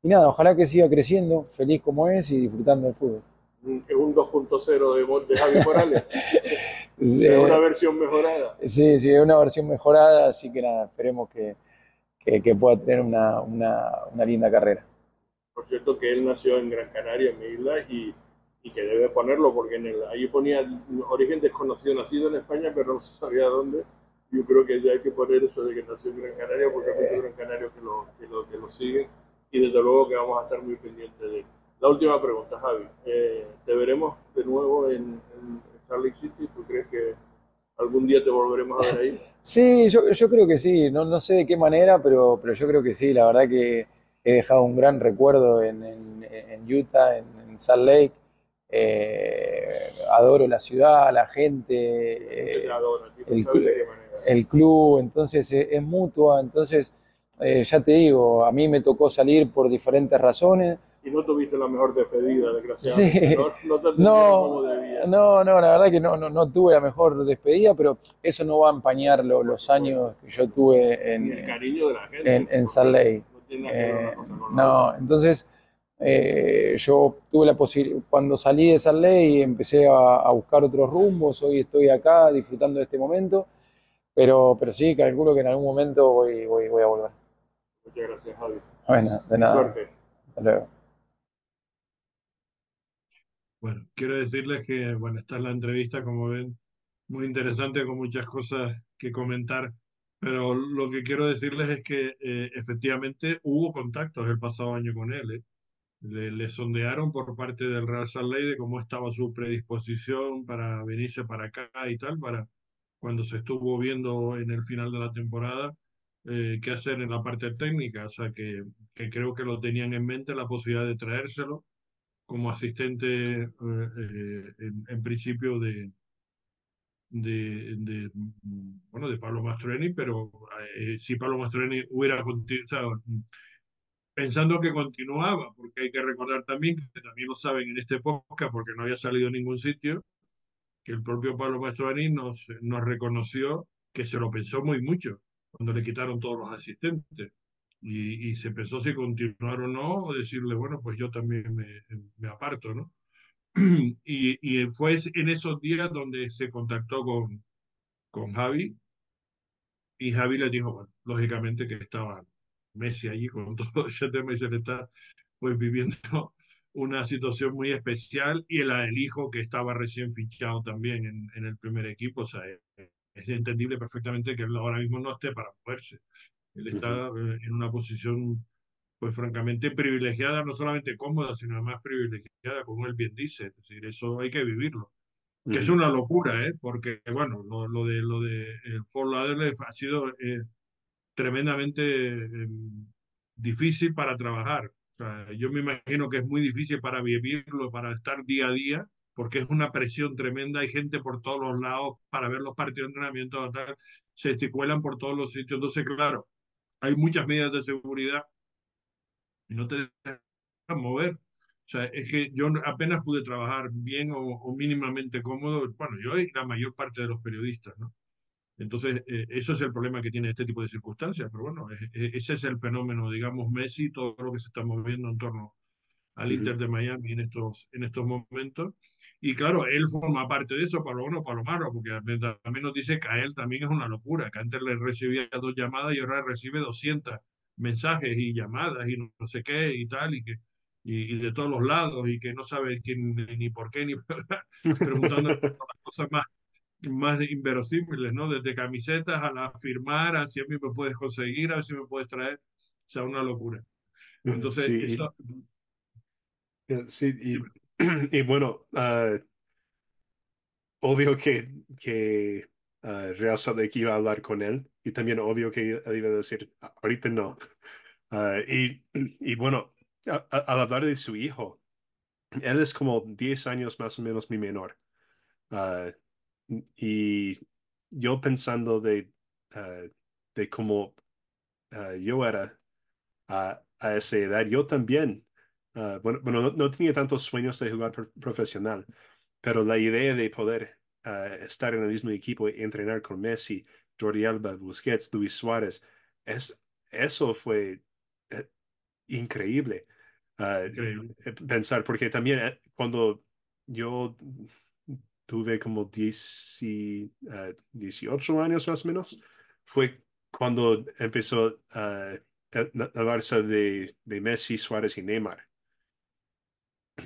Y nada, ojalá que siga creciendo, feliz como es y disfrutando del fútbol. Es un 2.0 de, de Javi Morales. sí, es una versión mejorada. Sí, sí, es una versión mejorada, así que nada, esperemos que, que, que pueda tener una, una, una linda carrera por cierto que él nació en Gran Canaria, en mi isla, y, y que debe ponerlo, porque en el, ahí ponía origen desconocido, nacido en España, pero no se sabía dónde. Yo creo que ya hay que poner eso de que nació en Gran Canaria, porque hay muchos gran canarios que lo, que, lo, que lo siguen, y desde luego que vamos a estar muy pendientes de él. La última pregunta, Javi. Eh, ¿Te veremos de nuevo en, en Lake City? ¿Tú crees que algún día te volveremos a ver ahí? Sí, yo, yo creo que sí. No, no sé de qué manera, pero, pero yo creo que sí. La verdad que he dejado un gran recuerdo en, en, en Utah, en, en, Salt Lake. Eh, adoro la ciudad, la gente, eh, el, el, club, entonces es, es mutua, entonces eh, ya te digo, a mí me tocó salir por diferentes razones. Y no tuviste la mejor despedida, desgraciadamente. Sí. No, no, no, no, no, la verdad que no, no, no tuve la mejor despedida, pero eso no va a empañar lo, los años que yo tuve en, el cariño de la gente, en, en Salt Lake. Eh, no, entonces eh, yo tuve la posibilidad, cuando salí de esa ley empecé a, a, buscar otros rumbos, hoy estoy acá disfrutando de este momento, pero, pero sí, calculo que en algún momento voy, voy, voy a volver. Muchas gracias, Javi. Bueno, de nada. Suerte. Hasta luego. Bueno, quiero decirles que, bueno, esta es la entrevista, como ven, muy interesante, con muchas cosas que comentar. Pero lo que quiero decirles es que eh, efectivamente hubo contactos el pasado año con él. ¿eh? Le, le, sondearon por parte del Real Salt Lake de cómo estaba su predisposición para venirse para acá y tal, para cuando se estuvo viendo en el final de la temporada eh, qué hacer en la parte técnica. O sea, que, que, creo que lo tenían en mente la posibilidad de traérselo como asistente eh, en principio de, de, bueno, de Pablo Mastroeni, pero eh, si Pablo Mastroeni hubiera continuado, pensando que continuaba, porque hay que recordar también, que también lo saben en este podcast, porque no había salido en ningún sitio, que el propio Pablo Mastroeni nos, nos reconoció que se lo pensó muy mucho cuando le quitaron todos los asistentes. Y, y se pensó si continuar o no, o decirle, bueno, pues yo también me, me aparto, ¿no? y, y, fue en esos días donde se contactó con, con Javi y Javi le dijo, bueno, lógicamente que estaba Messi allí con todo ese tema y se le está pues viviendo una situación muy especial y el, el hijo que estaba recién fichado también en, en el primer equipo, o sea, es, es, entendible perfectamente que él ahora mismo no esté para moverse. Él está uh -huh. en una posición pues francamente privilegiada, no solamente cómoda, sino además privilegiada, como él bien dice. Es decir, eso hay que vivirlo. Que mm. es una locura, ¿eh? Porque, bueno, lo, lo de lo de el Fort Lauderdale ha sido eh, tremendamente eh, difícil para trabajar. O sea, yo me imagino que es muy difícil para vivirlo, para estar día a día, porque es una presión tremenda, hay gente por todos los lados para ver los partidos de entrenamiento, tal, se esticuelan por todos los sitios, entonces claro, hay muchas medidas de seguridad no te dejan mover. O sea, es que yo apenas pude trabajar bien o, o mínimamente cómodo, bueno, yo y la mayor parte de los periodistas, ¿no? Entonces, eh, eso es el problema que tiene este tipo de circunstancias, pero bueno, ese es el fenómeno, digamos, Messi, todo lo que se está moviendo en torno al Inter de Miami en estos, en estos momentos. Y claro, él forma parte de eso, para lo bueno para lo malo, porque también nos dice que a él también es una locura, que antes le recibía dos llamadas y ahora recibe 200 mensajes y llamadas y no sé qué y tal, y que y, de todos los lados, y que no sabe quién ni por qué, ni preguntando las cosas más más inverosímiles, ¿no? Desde camisetas a la firmar, a si a mí me puedes conseguir, a ver si me puedes traer, o sea, una locura. Entonces, sí, eso... sí y, y, bueno, uh, obvio que, que uh, Real Salt iba a hablar con él y también obvio que él iba a decir, ahorita no. Uh, y, y bueno, al hablar de su hijo, él es como 10 años más o menos mi menor. Y yo pensando de, de cómo yo era a, esa edad, yo también, bueno, bueno no, no, tenía tantos sueños de jugar pro profesional, pero la idea de poder estar en el mismo equipo y entrenar con Messi, Jordi Alba, Busquets, Luis Suárez, es, eso fue eh, increíble. increíble. Pensar, porque también eh, cuando yo tuve como 10 y, 18 años más o menos, fue cuando empezó uh, la, Barça de, de, Messi, Suárez y Neymar.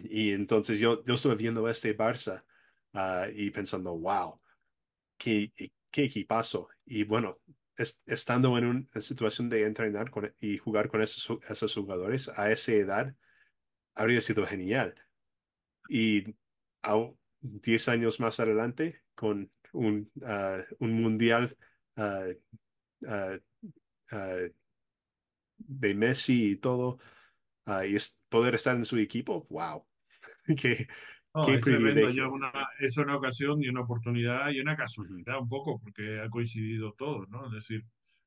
Y entonces yo, yo estuve viendo este Barça uh, y pensando, wow, qué, qué equipazo. Y bueno, es, estando en una situación de entrenar con, y jugar con esos, esos jugadores a esa edad, habría sido genial. Y aún, 10 años más adelante con un, uh, un mundial uh, uh, de Messi y todo, y es, poder estar en su equipo, wow, qué, no, qué es privilegio. Una, es una ocasión y una oportunidad y una casualidad un poco, porque ha coincidido todo, ¿no? Es decir,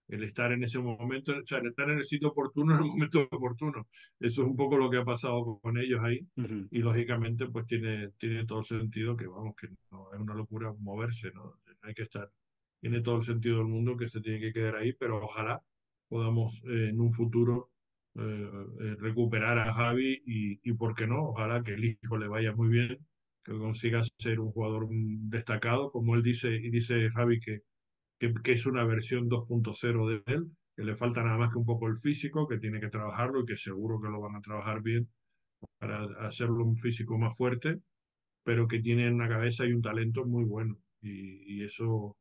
el estar en ese momento, o sea, el estar en el sitio oportuno en el momento oportuno. Eso es un poco lo que ha pasado con ellos ahí uh -huh. y lógicamente pues tiene, tiene todo el sentido que vamos, que no es una locura moverse, ¿no? Hay que estar, tiene todo el sentido del mundo que se tiene que quedar ahí, pero ojalá podamos eh, en un futuro eh, eh, recuperar a Javi y, y, ¿por qué no? Ojalá que el hijo le vaya muy bien, que consiga ser un jugador destacado, como él dice, y dice Javi que que, es una versión 2.0 de él, que le falta nada más que un poco el físico, que tiene que trabajarlo y que seguro que lo van a trabajar bien para hacerlo un físico más fuerte, pero que tiene una cabeza y un talento muy bueno. Y, y eso,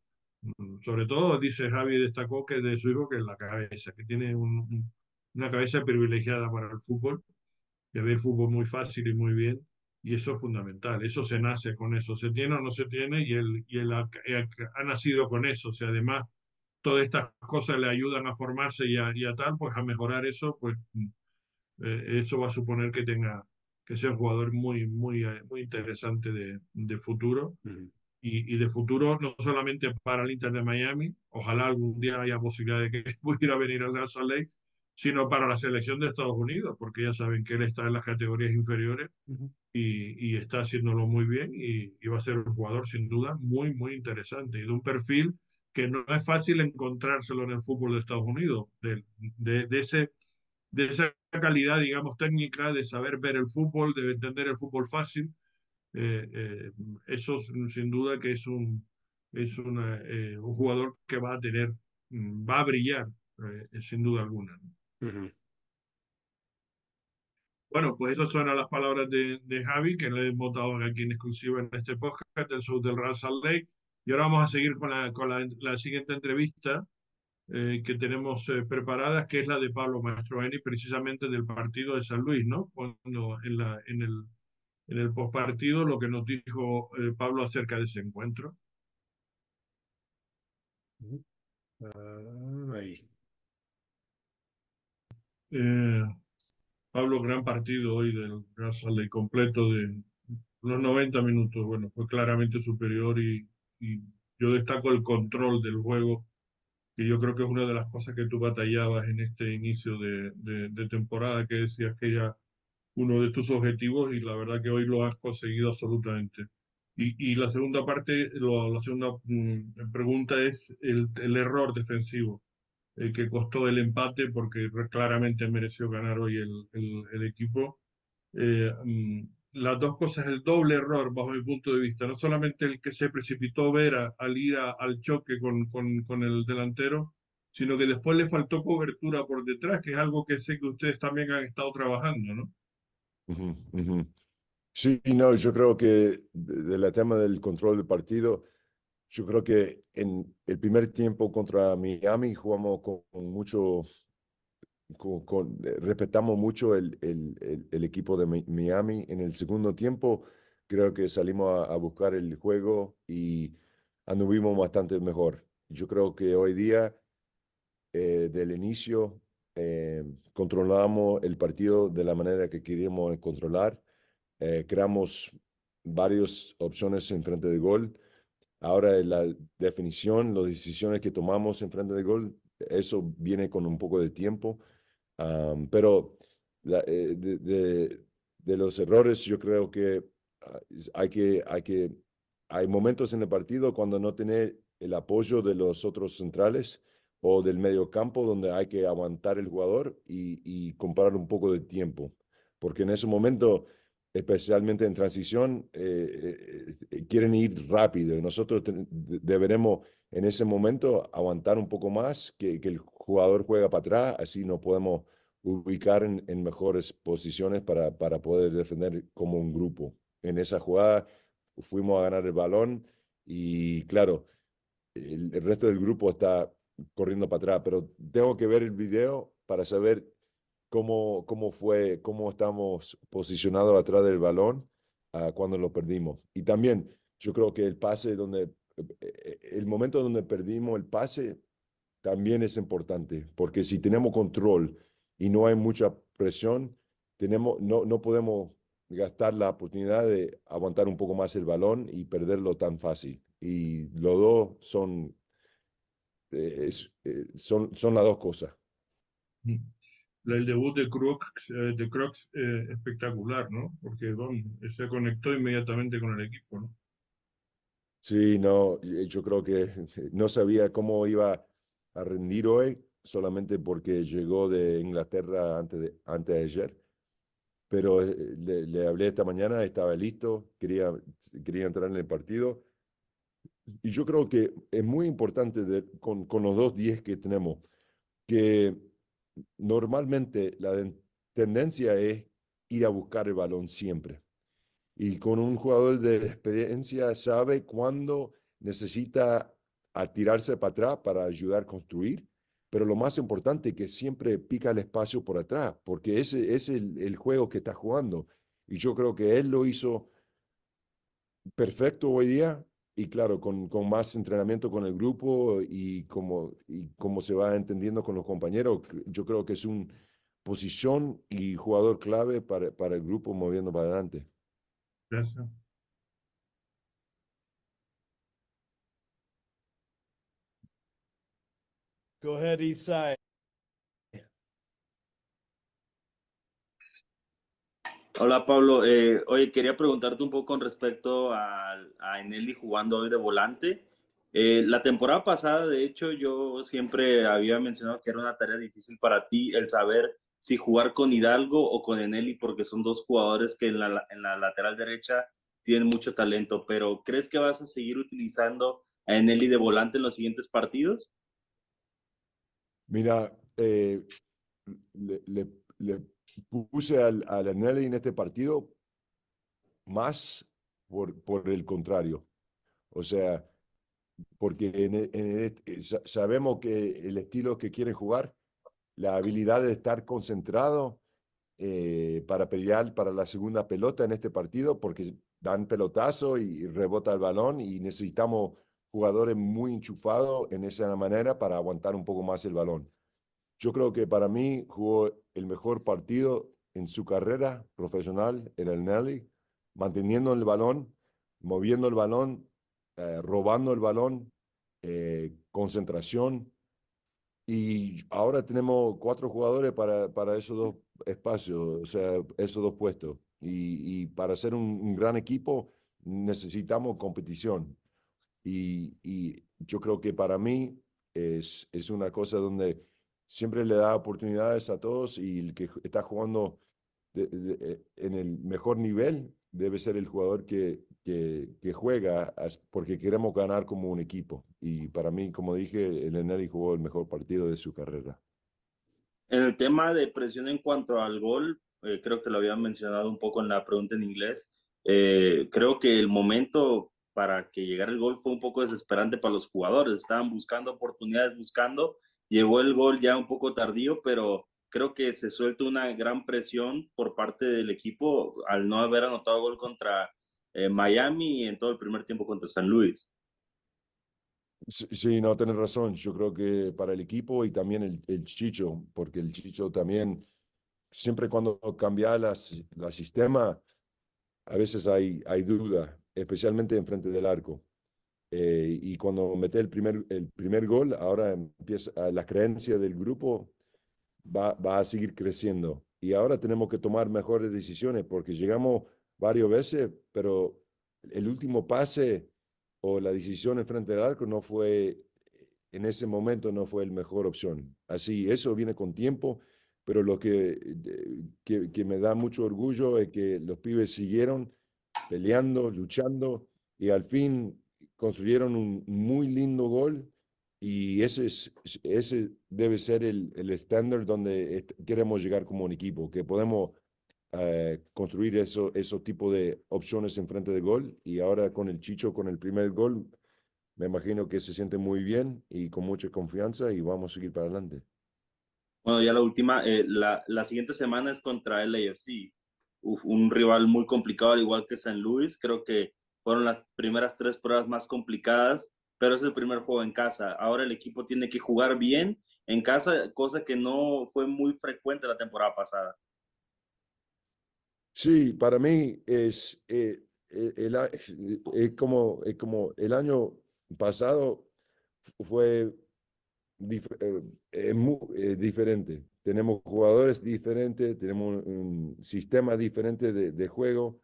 sobre todo, dice Javi, destacó que de su hijo que es la cabeza, que tiene un, una cabeza privilegiada para el fútbol, que ve el fútbol muy fácil y muy bien, y eso es fundamental, eso se nace con eso, se tiene o no se tiene, y él, y él ha, ha, nacido con eso, o sea, además todas estas cosas le ayudan a formarse y a, y a tal, pues a mejorar eso, pues eh, eso va a suponer que tenga, que sea un jugador muy, muy, muy interesante de, de futuro, uh -huh. y, y, de futuro no solamente para el Inter de Miami, ojalá algún día haya posibilidad de que pudiera venir al Salt Lake, sino para la selección de Estados Unidos, porque ya saben que él está en las categorías inferiores uh -huh. y, y, está haciéndolo muy bien y, y, va a ser un jugador sin duda muy, muy interesante y de un perfil que no es fácil encontrárselo en el fútbol de Estados Unidos, de, de, de ese, de esa calidad, digamos, técnica, de saber ver el fútbol, de entender el fútbol fácil. Eh, eh, eso sin duda que es un, es una, eh, un jugador que va a tener, va a brillar, eh, sin duda alguna. ¿no? Bueno, pues esas son las palabras de, de, Javi, que le hemos dado aquí en exclusiva en este podcast del sur del Real Salt Lake. Y ahora vamos a seguir con la, con la, la siguiente entrevista eh, que tenemos eh, preparada, que es la de Pablo Mastroeni, precisamente del partido de San Luis, ¿no? Cuando en, la, en el, en el postpartido lo que nos dijo eh, Pablo acerca de ese encuentro. Uh, ahí. Eh, Pablo, gran partido hoy del Lake completo de, los 90 minutos, bueno, fue claramente superior y, yo destaco el control del juego, que yo creo que es una de las cosas que tú batallabas en este inicio de, temporada, que decías que era uno de tus objetivos y la verdad que hoy lo has conseguido absolutamente. Y, la segunda parte, la segunda mm, pregunta es el error defensivo el que costó el empate porque claramente mereció ganar hoy el, el, equipo. Eh, mm, las dos cosas, el doble error bajo mi punto de vista, no solamente el que se precipitó Vera al ir al choque con, con, con, el delantero, sino que después le faltó cobertura por detrás, que es algo que sé que ustedes también han estado trabajando, ¿no? Sí, no, yo creo que del tema del control del partido, yo creo que en el primer tiempo contra Miami jugamos con, mucho, con, eh, respetamos mucho el, el, el, equipo de Miami. En el segundo tiempo creo que salimos a, buscar el juego y anduvimos bastante mejor. Yo creo que hoy día, eh, del inicio, eh, controlamos el partido de la manera que queríamos controlar. creamos varias opciones en frente de gol Ahora la definición, las decisiones que tomamos en frente de gol, eso viene con un poco de tiempo, pero eh, de, de, los errores yo creo que ah, hay que, hay que, hay momentos en el partido cuando no tiene el apoyo de los otros centrales o del medio campo donde hay que aguantar el jugador y, y comprar un poco de tiempo, porque en ese momento especialmente en transición, eh, eh, eh, quieren ir rápido. Y nosotros deberemos en ese momento aguantar un poco más, que, que, el jugador juega para atrás, así nos podemos ubicar en, mejores posiciones para, para poder defender como un grupo. En esa jugada fuimos a ganar el balón y claro, el, el resto del grupo está corriendo para atrás, pero tengo que ver el video para saber cómo, cómo fue, cómo estamos posicionados atrás del balón uh, cuando lo perdimos. Y también yo creo que el pase donde, eh, eh, el momento donde perdimos el pase también es importante, porque si tenemos control y no hay mucha presión, tenemos, no, no podemos gastar la oportunidad de aguantar un poco más el balón y perderlo tan fácil. Y los dos son, eh, son, son las dos cosas. Mm el debut de Crooks, eh, de Crocs eh, espectacular, ¿no? Porque se conectó inmediatamente con el equipo, ¿no? Sí, no, yo creo que no sabía cómo iba a rendir hoy, solamente porque llegó de Inglaterra antes de, antes de ayer. Pero eh, le, hablé esta mañana, estaba listo, quería, quería entrar en el partido. Y yo creo que es muy importante con, con los dos 10 que tenemos, que normalmente la tendencia es ir a buscar el balón siempre. Y con un jugador de experiencia sabe cuándo necesita tirarse para atrás para ayudar a construir, pero lo más importante es que siempre pica el espacio por atrás, porque ese es el, el juego que está jugando. Y yo creo que él lo hizo perfecto hoy día y claro, con, con, más entrenamiento con el grupo y como, y como se va entendiendo con los compañeros, yo creo que es una posición y jugador clave para, para el grupo moviendo para adelante. Gracias. Go ahead, Isai. Hola Pablo, eh, oye, quería preguntarte un poco con respecto a, a jugando hoy de volante. Eh, la temporada pasada, de hecho, yo siempre había mencionado que era una tarea difícil para ti el saber si jugar con Hidalgo o con Eneli, porque son dos jugadores que en la, en la lateral derecha tienen mucho talento, pero ¿crees que vas a seguir utilizando a Eneli de volante en los siguientes partidos? Mira, eh, le puse al, al en este partido más por, el contrario. O sea, porque en, e, e, sabemos que el estilo que quieren jugar, la habilidad de estar concentrado eh, para pelear para la segunda pelota en este partido, porque dan pelotazo y rebota el balón y necesitamos jugadores muy enchufados en esa manera para aguantar un poco más el balón. Yo creo que para mí jugó el mejor partido en su carrera profesional en el Nelly. manteniendo el balón, moviendo el balón, eh, robando el balón, eh, concentración. Y ahora tenemos cuatro jugadores para, para esos dos espacios, o sea, esos dos puestos. Y, y para ser un, un, gran equipo necesitamos competición. Y, y, yo creo que para mí es, es una cosa donde siempre le da oportunidades a todos y el que está jugando eh, en el mejor nivel debe ser el jugador que, que, juega porque queremos ganar como un equipo. Y para mí, como dije, el Eneli jugó el mejor partido de su carrera. En el tema de presión en cuanto al gol, eh, creo que lo había mencionado un poco en la pregunta en inglés. Eh, creo que el momento para que llegara el gol fue un poco desesperante para los jugadores. Estaban buscando oportunidades, buscando. Llegó el gol ya un poco tardío, pero creo que se suelta una gran presión por parte del equipo al no haber anotado gol contra eh, Miami y en todo el primer tiempo contra San Luis. Sí, no, tienes razón. Yo creo que para el equipo y también el, el Chicho, porque el Chicho también, siempre cuando cambia la, la sistema, a veces hay, hay duda, especialmente en frente del arco. Eh, y cuando mete el primer, el primer gol, ahora empieza la creencia del grupo va, va a seguir creciendo. Y ahora tenemos que tomar mejores decisiones porque llegamos varias veces, pero el último pase o la decisión en frente del arco no fue, en ese momento no fue la mejor opción. Así, eso viene con tiempo, pero lo que, que, que me da mucho orgullo es que los pibes siguieron peleando, luchando y al fin construyeron un muy lindo gol y ese, es, ese debe ser el, estándar donde queremos llegar como un equipo, que podemos eh, construir eso, esos tipos de opciones en frente de gol. Y ahora con el Chicho, con el primer gol, me imagino que se siente muy bien y con mucha confianza y vamos a seguir para adelante. Bueno, ya la última, eh, la, la siguiente semana es contra el AFC, Uf, un rival muy complicado, al igual que San Luis. Creo que fueron las primeras tres pruebas más complicadas pero es el primer juego en casa. Ahora el equipo tiene que jugar bien en casa, cosa que no fue muy frecuente la temporada pasada. Sí, para mí es, eh, eh el, como, como el año pasado fue dif eh, muy, eh, diferente. Tenemos jugadores diferentes, tenemos un sistema diferente de, de juego,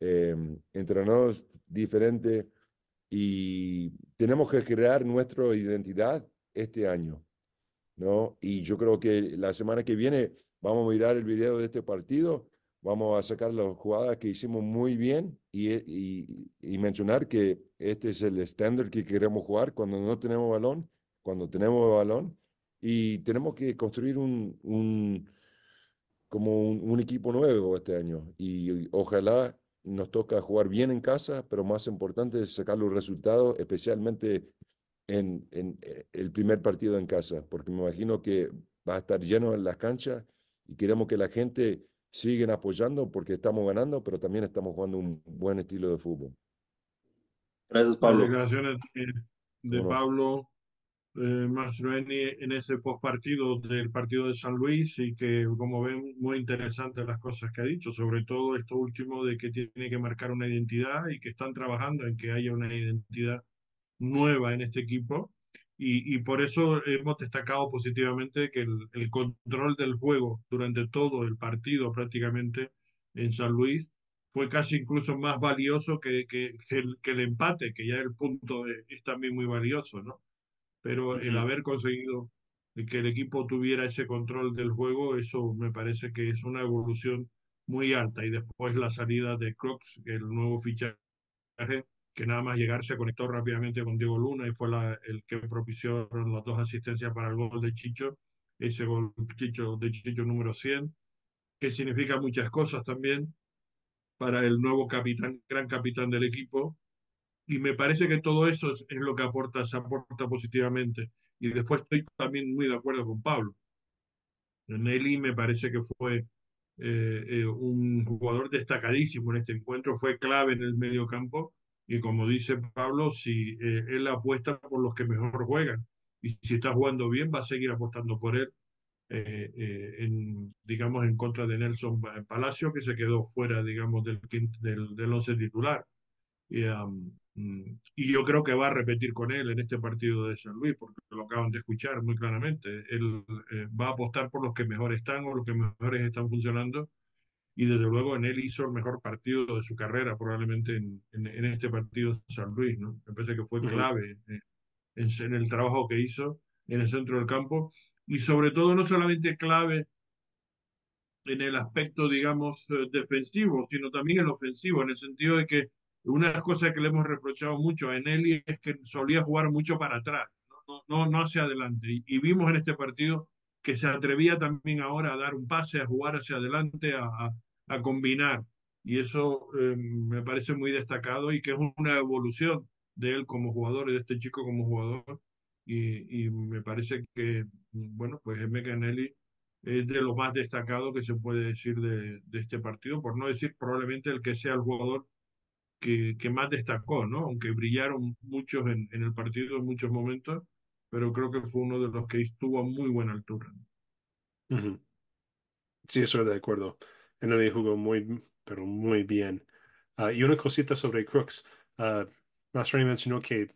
entrenadores diferentes y tenemos que crear nuestra identidad este año, ¿no? Y yo creo que la semana que viene vamos a mirar el video de este partido, vamos a sacar las jugadas que hicimos muy bien y, y, mencionar que este es el estándar que queremos jugar cuando no tenemos balón, cuando tenemos balón, y tenemos que construir un, un como un, equipo nuevo este año y ojalá nos toca jugar bien en casa, pero más importante es sacar los resultados, especialmente en, en, eh, el primer partido en casa, porque me imagino que va a estar lleno en las canchas y queremos que la gente siga apoyando porque estamos ganando, pero también estamos jugando un buen estilo de fútbol. Gracias, Pablo. Las declaraciones de, de Pablo eh, Mastroeni en ese postpartido del partido de San Luis y que, como ven, muy interesantes las cosas que ha dicho, sobre todo esto último de que tiene que marcar una identidad y que están trabajando en que haya una identidad nueva en este equipo. Y, y por eso hemos destacado positivamente que el, el control del juego durante todo el partido prácticamente en San Luis fue casi incluso más valioso que, que, que, el, que el empate, que ya el punto es, es también muy valioso, ¿no? Pero el haber conseguido que el equipo tuviera ese control del juego, eso me parece que es una evolución muy alta. Y después la salida de Crocs, el nuevo fichaje, que nada más llegar se conectó rápidamente con Diego Luna y fue la, el que propició las dos asistencias para el gol de Chicho, ese gol Chicho, de Chicho número 100, que significa muchas cosas también para el nuevo capitán, gran capitán del equipo, y me parece que todo eso es, lo que aporta, aporta positivamente. Y después estoy también muy de acuerdo con Pablo. Nelly me parece que fue eh, eh, un jugador destacadísimo en este encuentro, fue clave en el medio campo y como dice Pablo, si eh, él apuesta por los que mejor juegan y si está jugando bien va a seguir apostando por él eh, digamos, en contra de Nelson Palacio, que se quedó fuera, digamos, del, del, del once titular. Y, yo creo que va a repetir con él en este partido de San Luis, porque lo acaban de escuchar muy claramente. Él eh, va a apostar por los que mejor están o los que mejores están funcionando. Y desde luego en él hizo el mejor partido de su carrera, probablemente en, en, este partido de San Luis. ¿no? Me parece que fue clave en, en el trabajo que hizo en el centro del campo y sobre todo no solamente clave en el aspecto, digamos, eh, defensivo, sino también en el ofensivo, en el sentido de que una de las cosas que le hemos reprochado mucho a Eneli es que solía jugar mucho para atrás, no, no, hacia adelante. Y, vimos en este partido que se atrevía también ahora a dar un pase, a jugar hacia adelante, a, a, combinar. Y eso eh, me parece muy destacado y que es una evolución de él como jugador de este chico como jugador. Y, me parece que, bueno, pues Emeka Eneli es de lo más destacado que se puede decir de, de, este partido, por no decir probablemente el que sea el jugador que, más destacó, ¿no? Aunque brillaron muchos en, el partido en muchos momentos, pero creo que fue uno de los que estuvo a muy buena altura. Sí, estoy de acuerdo. En jugó muy, pero muy bien. Uh, y una cosita sobre Crooks. Uh, mencionó que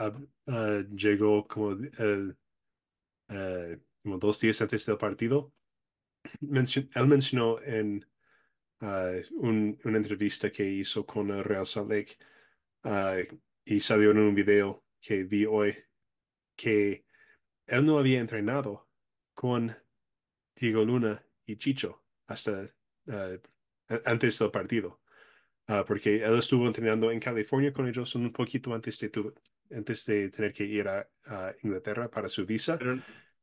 uh, llegó como, el, como dos días antes del partido. él mencionó en un, una entrevista que hizo con el Real Salt Lake y salió en un video que vi hoy que él no había entrenado con Diego Luna y Chicho hasta antes del partido. porque él estuvo entrenando en California con ellos un poquito antes de, antes de tener que ir a, Inglaterra para su visa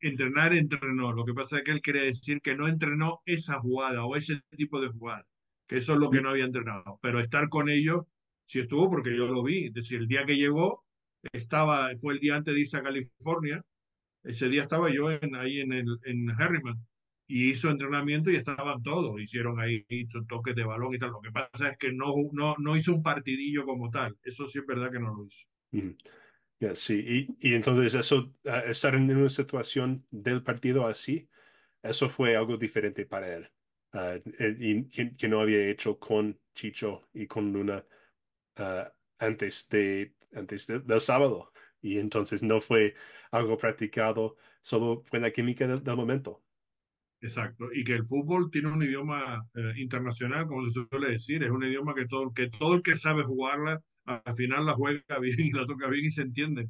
entrenar entrenó. Lo que pasa es que él quiere decir que no entrenó esa jugada o ese tipo de jugada, que eso es lo que no había entrenado. Pero estar con ellos sí estuvo porque yo lo vi. Es decir, el día que llegó, estaba, fue el día antes de irse a California, ese día estaba yo en, ahí en, el, en Harriman y hizo entrenamiento y estaban todos, hicieron ahí toques de balón y tal. Lo que pasa es que no, no, no hizo un partidillo como tal, eso sí es verdad que no lo hizo sí, y, y, entonces eso, estar en una situación del partido así, eso fue algo diferente para él. Ah, eh, y que, no había hecho con Chicho y con Luna ah, antes, de, antes del sábado. Y entonces no fue algo practicado, solo fue la química del, momento. Exacto, y que el fútbol tiene un idioma eh, internacional, como se suele decir, es un idioma que todo, que todo el que sabe jugarla al final la juega bien y la toca bien y se entiende,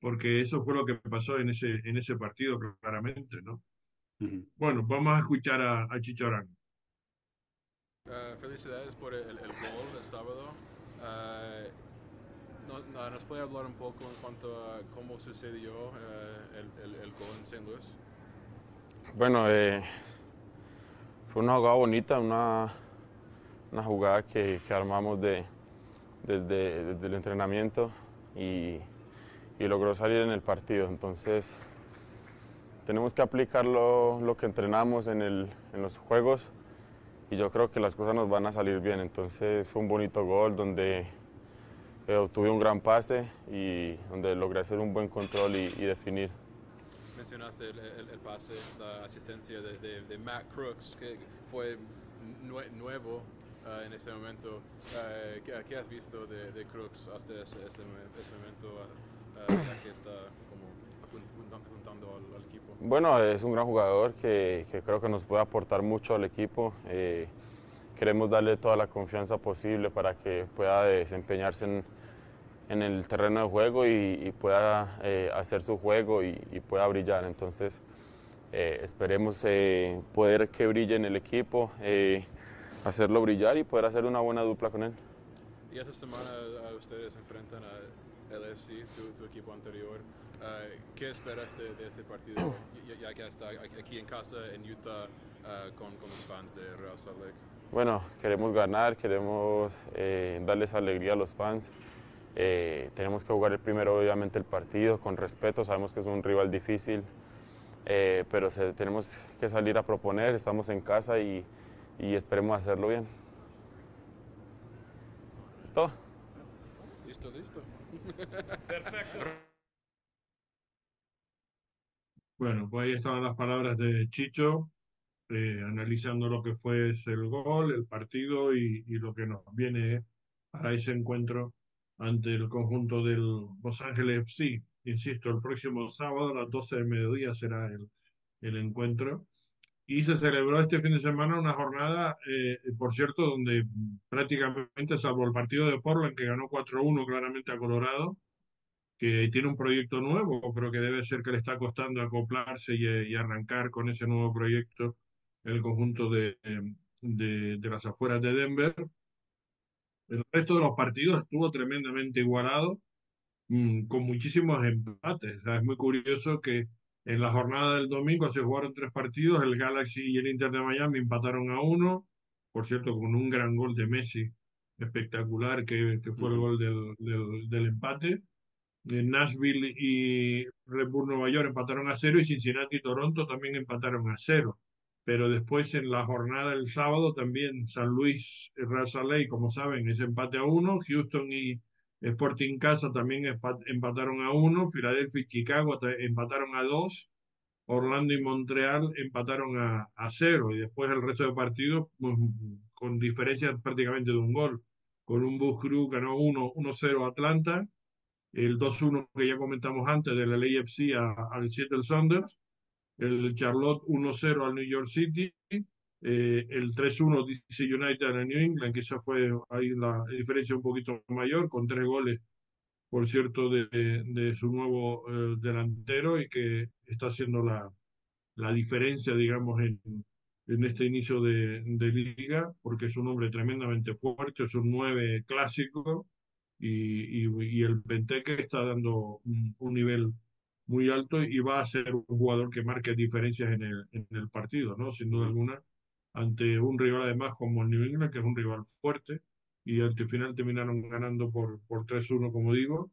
porque eso fue lo que pasó en ese, en ese partido claramente, ¿no? Bueno, vamos a escuchar a, a Chicharán. Uh, felicidades por el, el, gol del sábado. Uh, no, ¿Nos puede hablar un poco en cuanto a cómo sucedió uh, el, el, gol en St. Louis? Bueno, eh, fue una jugada bonita, una, una jugada que, que armamos de, desde, desde el entrenamiento y, y, logró salir en el partido. Entonces tenemos que aplicar lo, lo que entrenamos en, el, en, los juegos y yo creo que las cosas nos van a salir bien. Entonces fue un bonito gol donde eh, obtuve un gran pase y donde logré hacer un buen control y, y definir. Mencionaste el, el, el, pase, la asistencia de, de, de Matt Crooks, que fue nuevo uh, en ese momento. Uh, ¿qué, ¿qué, has visto de, de Crooks hasta ese, ese, ese momento, uh, ya que está como juntando al, al, equipo? Bueno, es un gran jugador que, que, creo que nos puede aportar mucho al equipo. Eh, queremos darle toda la confianza posible para que pueda desempeñarse en, en el terreno de juego y, y pueda eh, hacer su juego y, y, pueda brillar. Entonces, eh, esperemos eh, poder que brille en el equipo. Eh, hacerlo brillar y poder hacer una buena dupla con él. Y esta semana uh, ustedes enfrentan a LFC, tu, tu equipo anterior. Uh, ¿Qué esperas de, de este partido, ya, ya, que está aquí en casa, en Utah, uh, con, con, los fans de Real Salt Lake? Bueno, queremos ganar, queremos eh, darles alegría a los fans. Eh, tenemos que jugar el primero, obviamente, el partido con respeto. Sabemos que es un rival difícil, eh, pero se, tenemos que salir a proponer. Estamos en casa y, y esperemos hacerlo bien. ¿Es todo? Listo, listo. Perfecto. Bueno, pues ahí estaban las palabras de Chicho, eh, analizando lo que fue el gol, el partido y, y lo que nos viene para ese encuentro ante el conjunto del Los Ángeles FC. Insisto, el próximo sábado a las 12 del mediodía será el, el encuentro. Y se celebró este fin de semana una jornada, eh, por cierto, donde prácticamente, salvo el partido de Portland, que ganó 4-1 claramente a Colorado, que tiene un proyecto nuevo, pero que debe ser que le está costando acoplarse y, y arrancar con ese nuevo proyecto el conjunto de, de, de las afueras de Denver. El resto de los partidos estuvo tremendamente igualado, mmm, con muchísimos empates. Es muy curioso que en la jornada del domingo se jugaron tres partidos, el Galaxy y el Inter de Miami empataron a uno, por cierto, con un gran gol de Messi espectacular que, que fue el gol del, del, del empate. Nashville y Red Bull Nueva York empataron a cero y Cincinnati y Toronto también empataron a cero. Pero después en la jornada del sábado también San Luis y Real como saben, es empate a uno. Houston y Sporting Casa también empataron a uno. Filadelfia y Chicago empataron a dos. Orlando y Montreal empataron a, a cero. Y después el resto de partidos pues, con diferencia prácticamente de un gol. Columbus Crew ganó 1-0 Atlanta el 2-1 que ya comentamos antes del LAFC a, al Seattle Saunders, el Charlotte 1-0 al New York City, eh, el 3-1 DC United a New England, que esa fue ahí la diferencia un poquito mayor, con tres goles, por cierto, de, de su nuevo eh, delantero y que está haciendo la, la diferencia, digamos, en, en este inicio de, de, liga, porque es un hombre tremendamente fuerte, es un 9 clásico, y, y, el Benteke está dando un, un, nivel muy alto y va a ser un jugador que marque diferencias en el, en el partido, ¿no? Sin duda alguna, ante un rival además como el New England, que es un rival fuerte, y al final terminaron ganando por, por 3-1, como digo.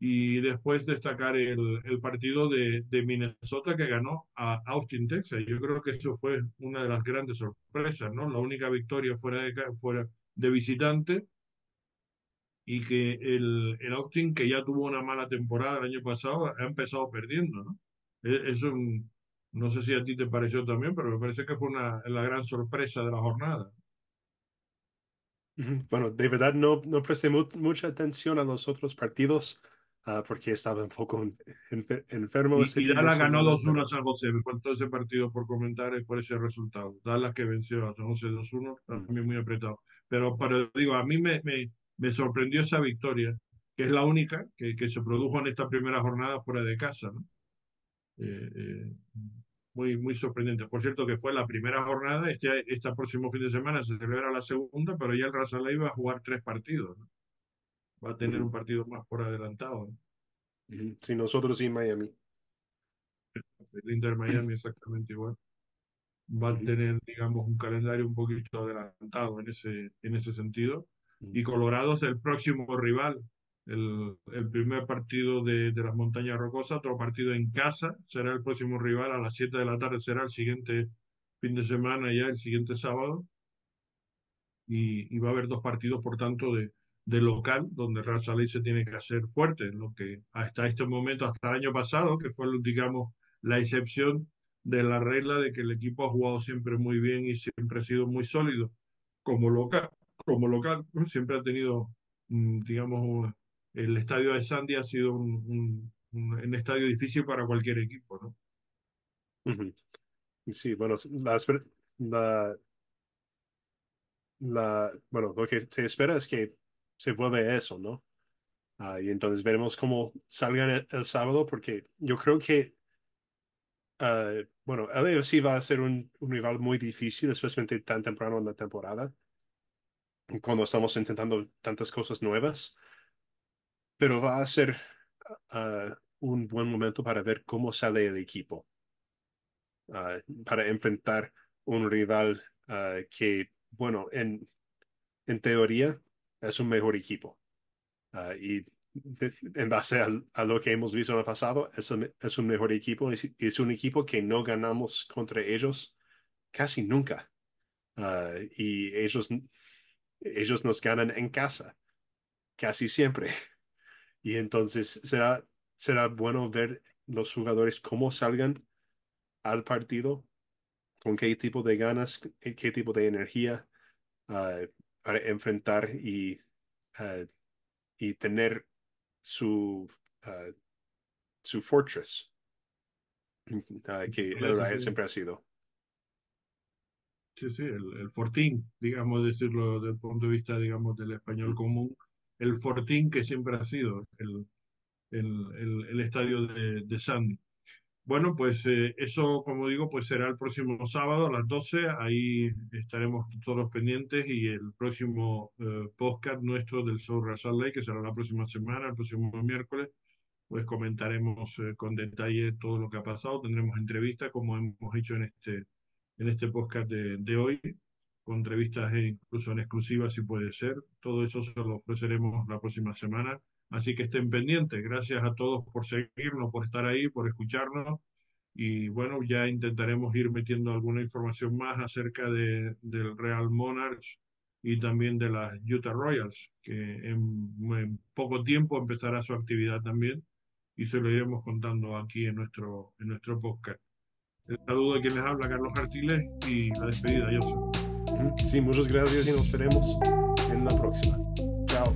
Y después destacar el, el partido de, de, Minnesota que ganó a Austin, Texas. Yo creo que eso fue una de las grandes sorpresas, ¿no? La única victoria fuera de, fuera de visitante y que el, el Austin, que ya tuvo una mala temporada el año pasado, ha empezado perdiendo, ¿no? Eso no sé si a ti te pareció también, pero me parece que fue una, la gran sorpresa de la jornada. Bueno, de verdad no, no presté mu mucha atención a los otros partidos uh, porque estaba un poco enfer enfermo. Y, y Dallas ganó 2-1 a San José. Me faltó ese partido por comentar por ese resultado. Dallas que venció a San José 2-1, también muy apretado. Pero, pero digo, a mí me, me, me sorprendió esa victoria, que es la única que, que, se produjo en esta primera jornada fuera de casa. ¿no? Eh, muy, muy sorprendente. Por cierto, que fue la primera jornada, este, este próximo fin de semana se celebra la segunda, pero ya el Razalay va a jugar tres partidos. ¿no? Va a tener un partido más por adelantado. ¿no? Sí, nosotros y Miami. El Inter Miami exactamente igual. Va a tener, digamos, un calendario un poquito adelantado en ese, en ese sentido y Colorado es el próximo rival. El, el primer partido de, de, las montañas rocosas, otro partido en casa, será el próximo rival a las 7 de la tarde, será el siguiente fin de semana, ya el siguiente sábado. Y, y va a haber dos partidos, por tanto, de, de local, donde Real Salí se tiene que hacer fuerte, lo que hasta este momento, hasta el año pasado, que fue, digamos, la excepción de la regla de que el equipo ha jugado siempre muy bien y siempre ha sido muy sólido como local como local, siempre ha tenido, digamos, el estadio de Sandy ha sido un, un, estadio difícil para cualquier equipo, ¿no? Sí, bueno, la, bueno, lo que se espera es que se vuelve eso, ¿no? Uh, y entonces veremos cómo salgan el, sábado, porque yo creo que, uh, bueno, sí va a ser un, un rival muy difícil, especialmente tan temprano en la temporada cuando estamos intentando tantas cosas nuevas, pero va a ser uh, un buen momento para ver cómo sale el equipo, uh, para enfrentar un rival uh, que, bueno, en, en teoría es un mejor equipo. y en base a, a, lo que hemos visto en el pasado, es un, es un mejor equipo. Es, es, un equipo que no ganamos contra ellos casi nunca. y ellos ellos nos ganan en casa, casi siempre. Y entonces será, será bueno ver los jugadores cómo salgan al partido, con qué tipo de ganas, qué tipo de energía uh, para enfrentar y, uh, y tener su, uh, su fortress, que Israel siempre ha sido. Sí, sí, el, el, fortín, digamos, decirlo desde el punto de vista, digamos, del español común, el fortín que siempre ha sido el, el, el estadio de, de Sandy. Bueno, pues eh, eso, como digo, pues será el próximo sábado a las 12. Ahí estaremos todos pendientes y el próximo eh, podcast nuestro del Soul Rasal Lake, que será la próxima semana, el próximo miércoles, pues comentaremos eh, con detalle todo lo que ha pasado. Tendremos entrevistas, como hemos hecho en este, en este podcast de, de hoy, con entrevistas incluso en exclusiva, si puede ser. Todo eso se lo ofreceremos la próxima semana. Así que estén pendientes. Gracias a todos por seguirnos, por estar ahí, por escucharnos. Y bueno, ya intentaremos ir metiendo alguna información más acerca de, del Real Monarchs y también de las Utah Royals, que en, en, poco tiempo empezará su actividad también y se lo iremos contando aquí en nuestro, en nuestro podcast. El saludo de quien les habla, Carlos Artiles, y la despedida, yo Sí, muchas gracias y nos veremos en la próxima. Chao.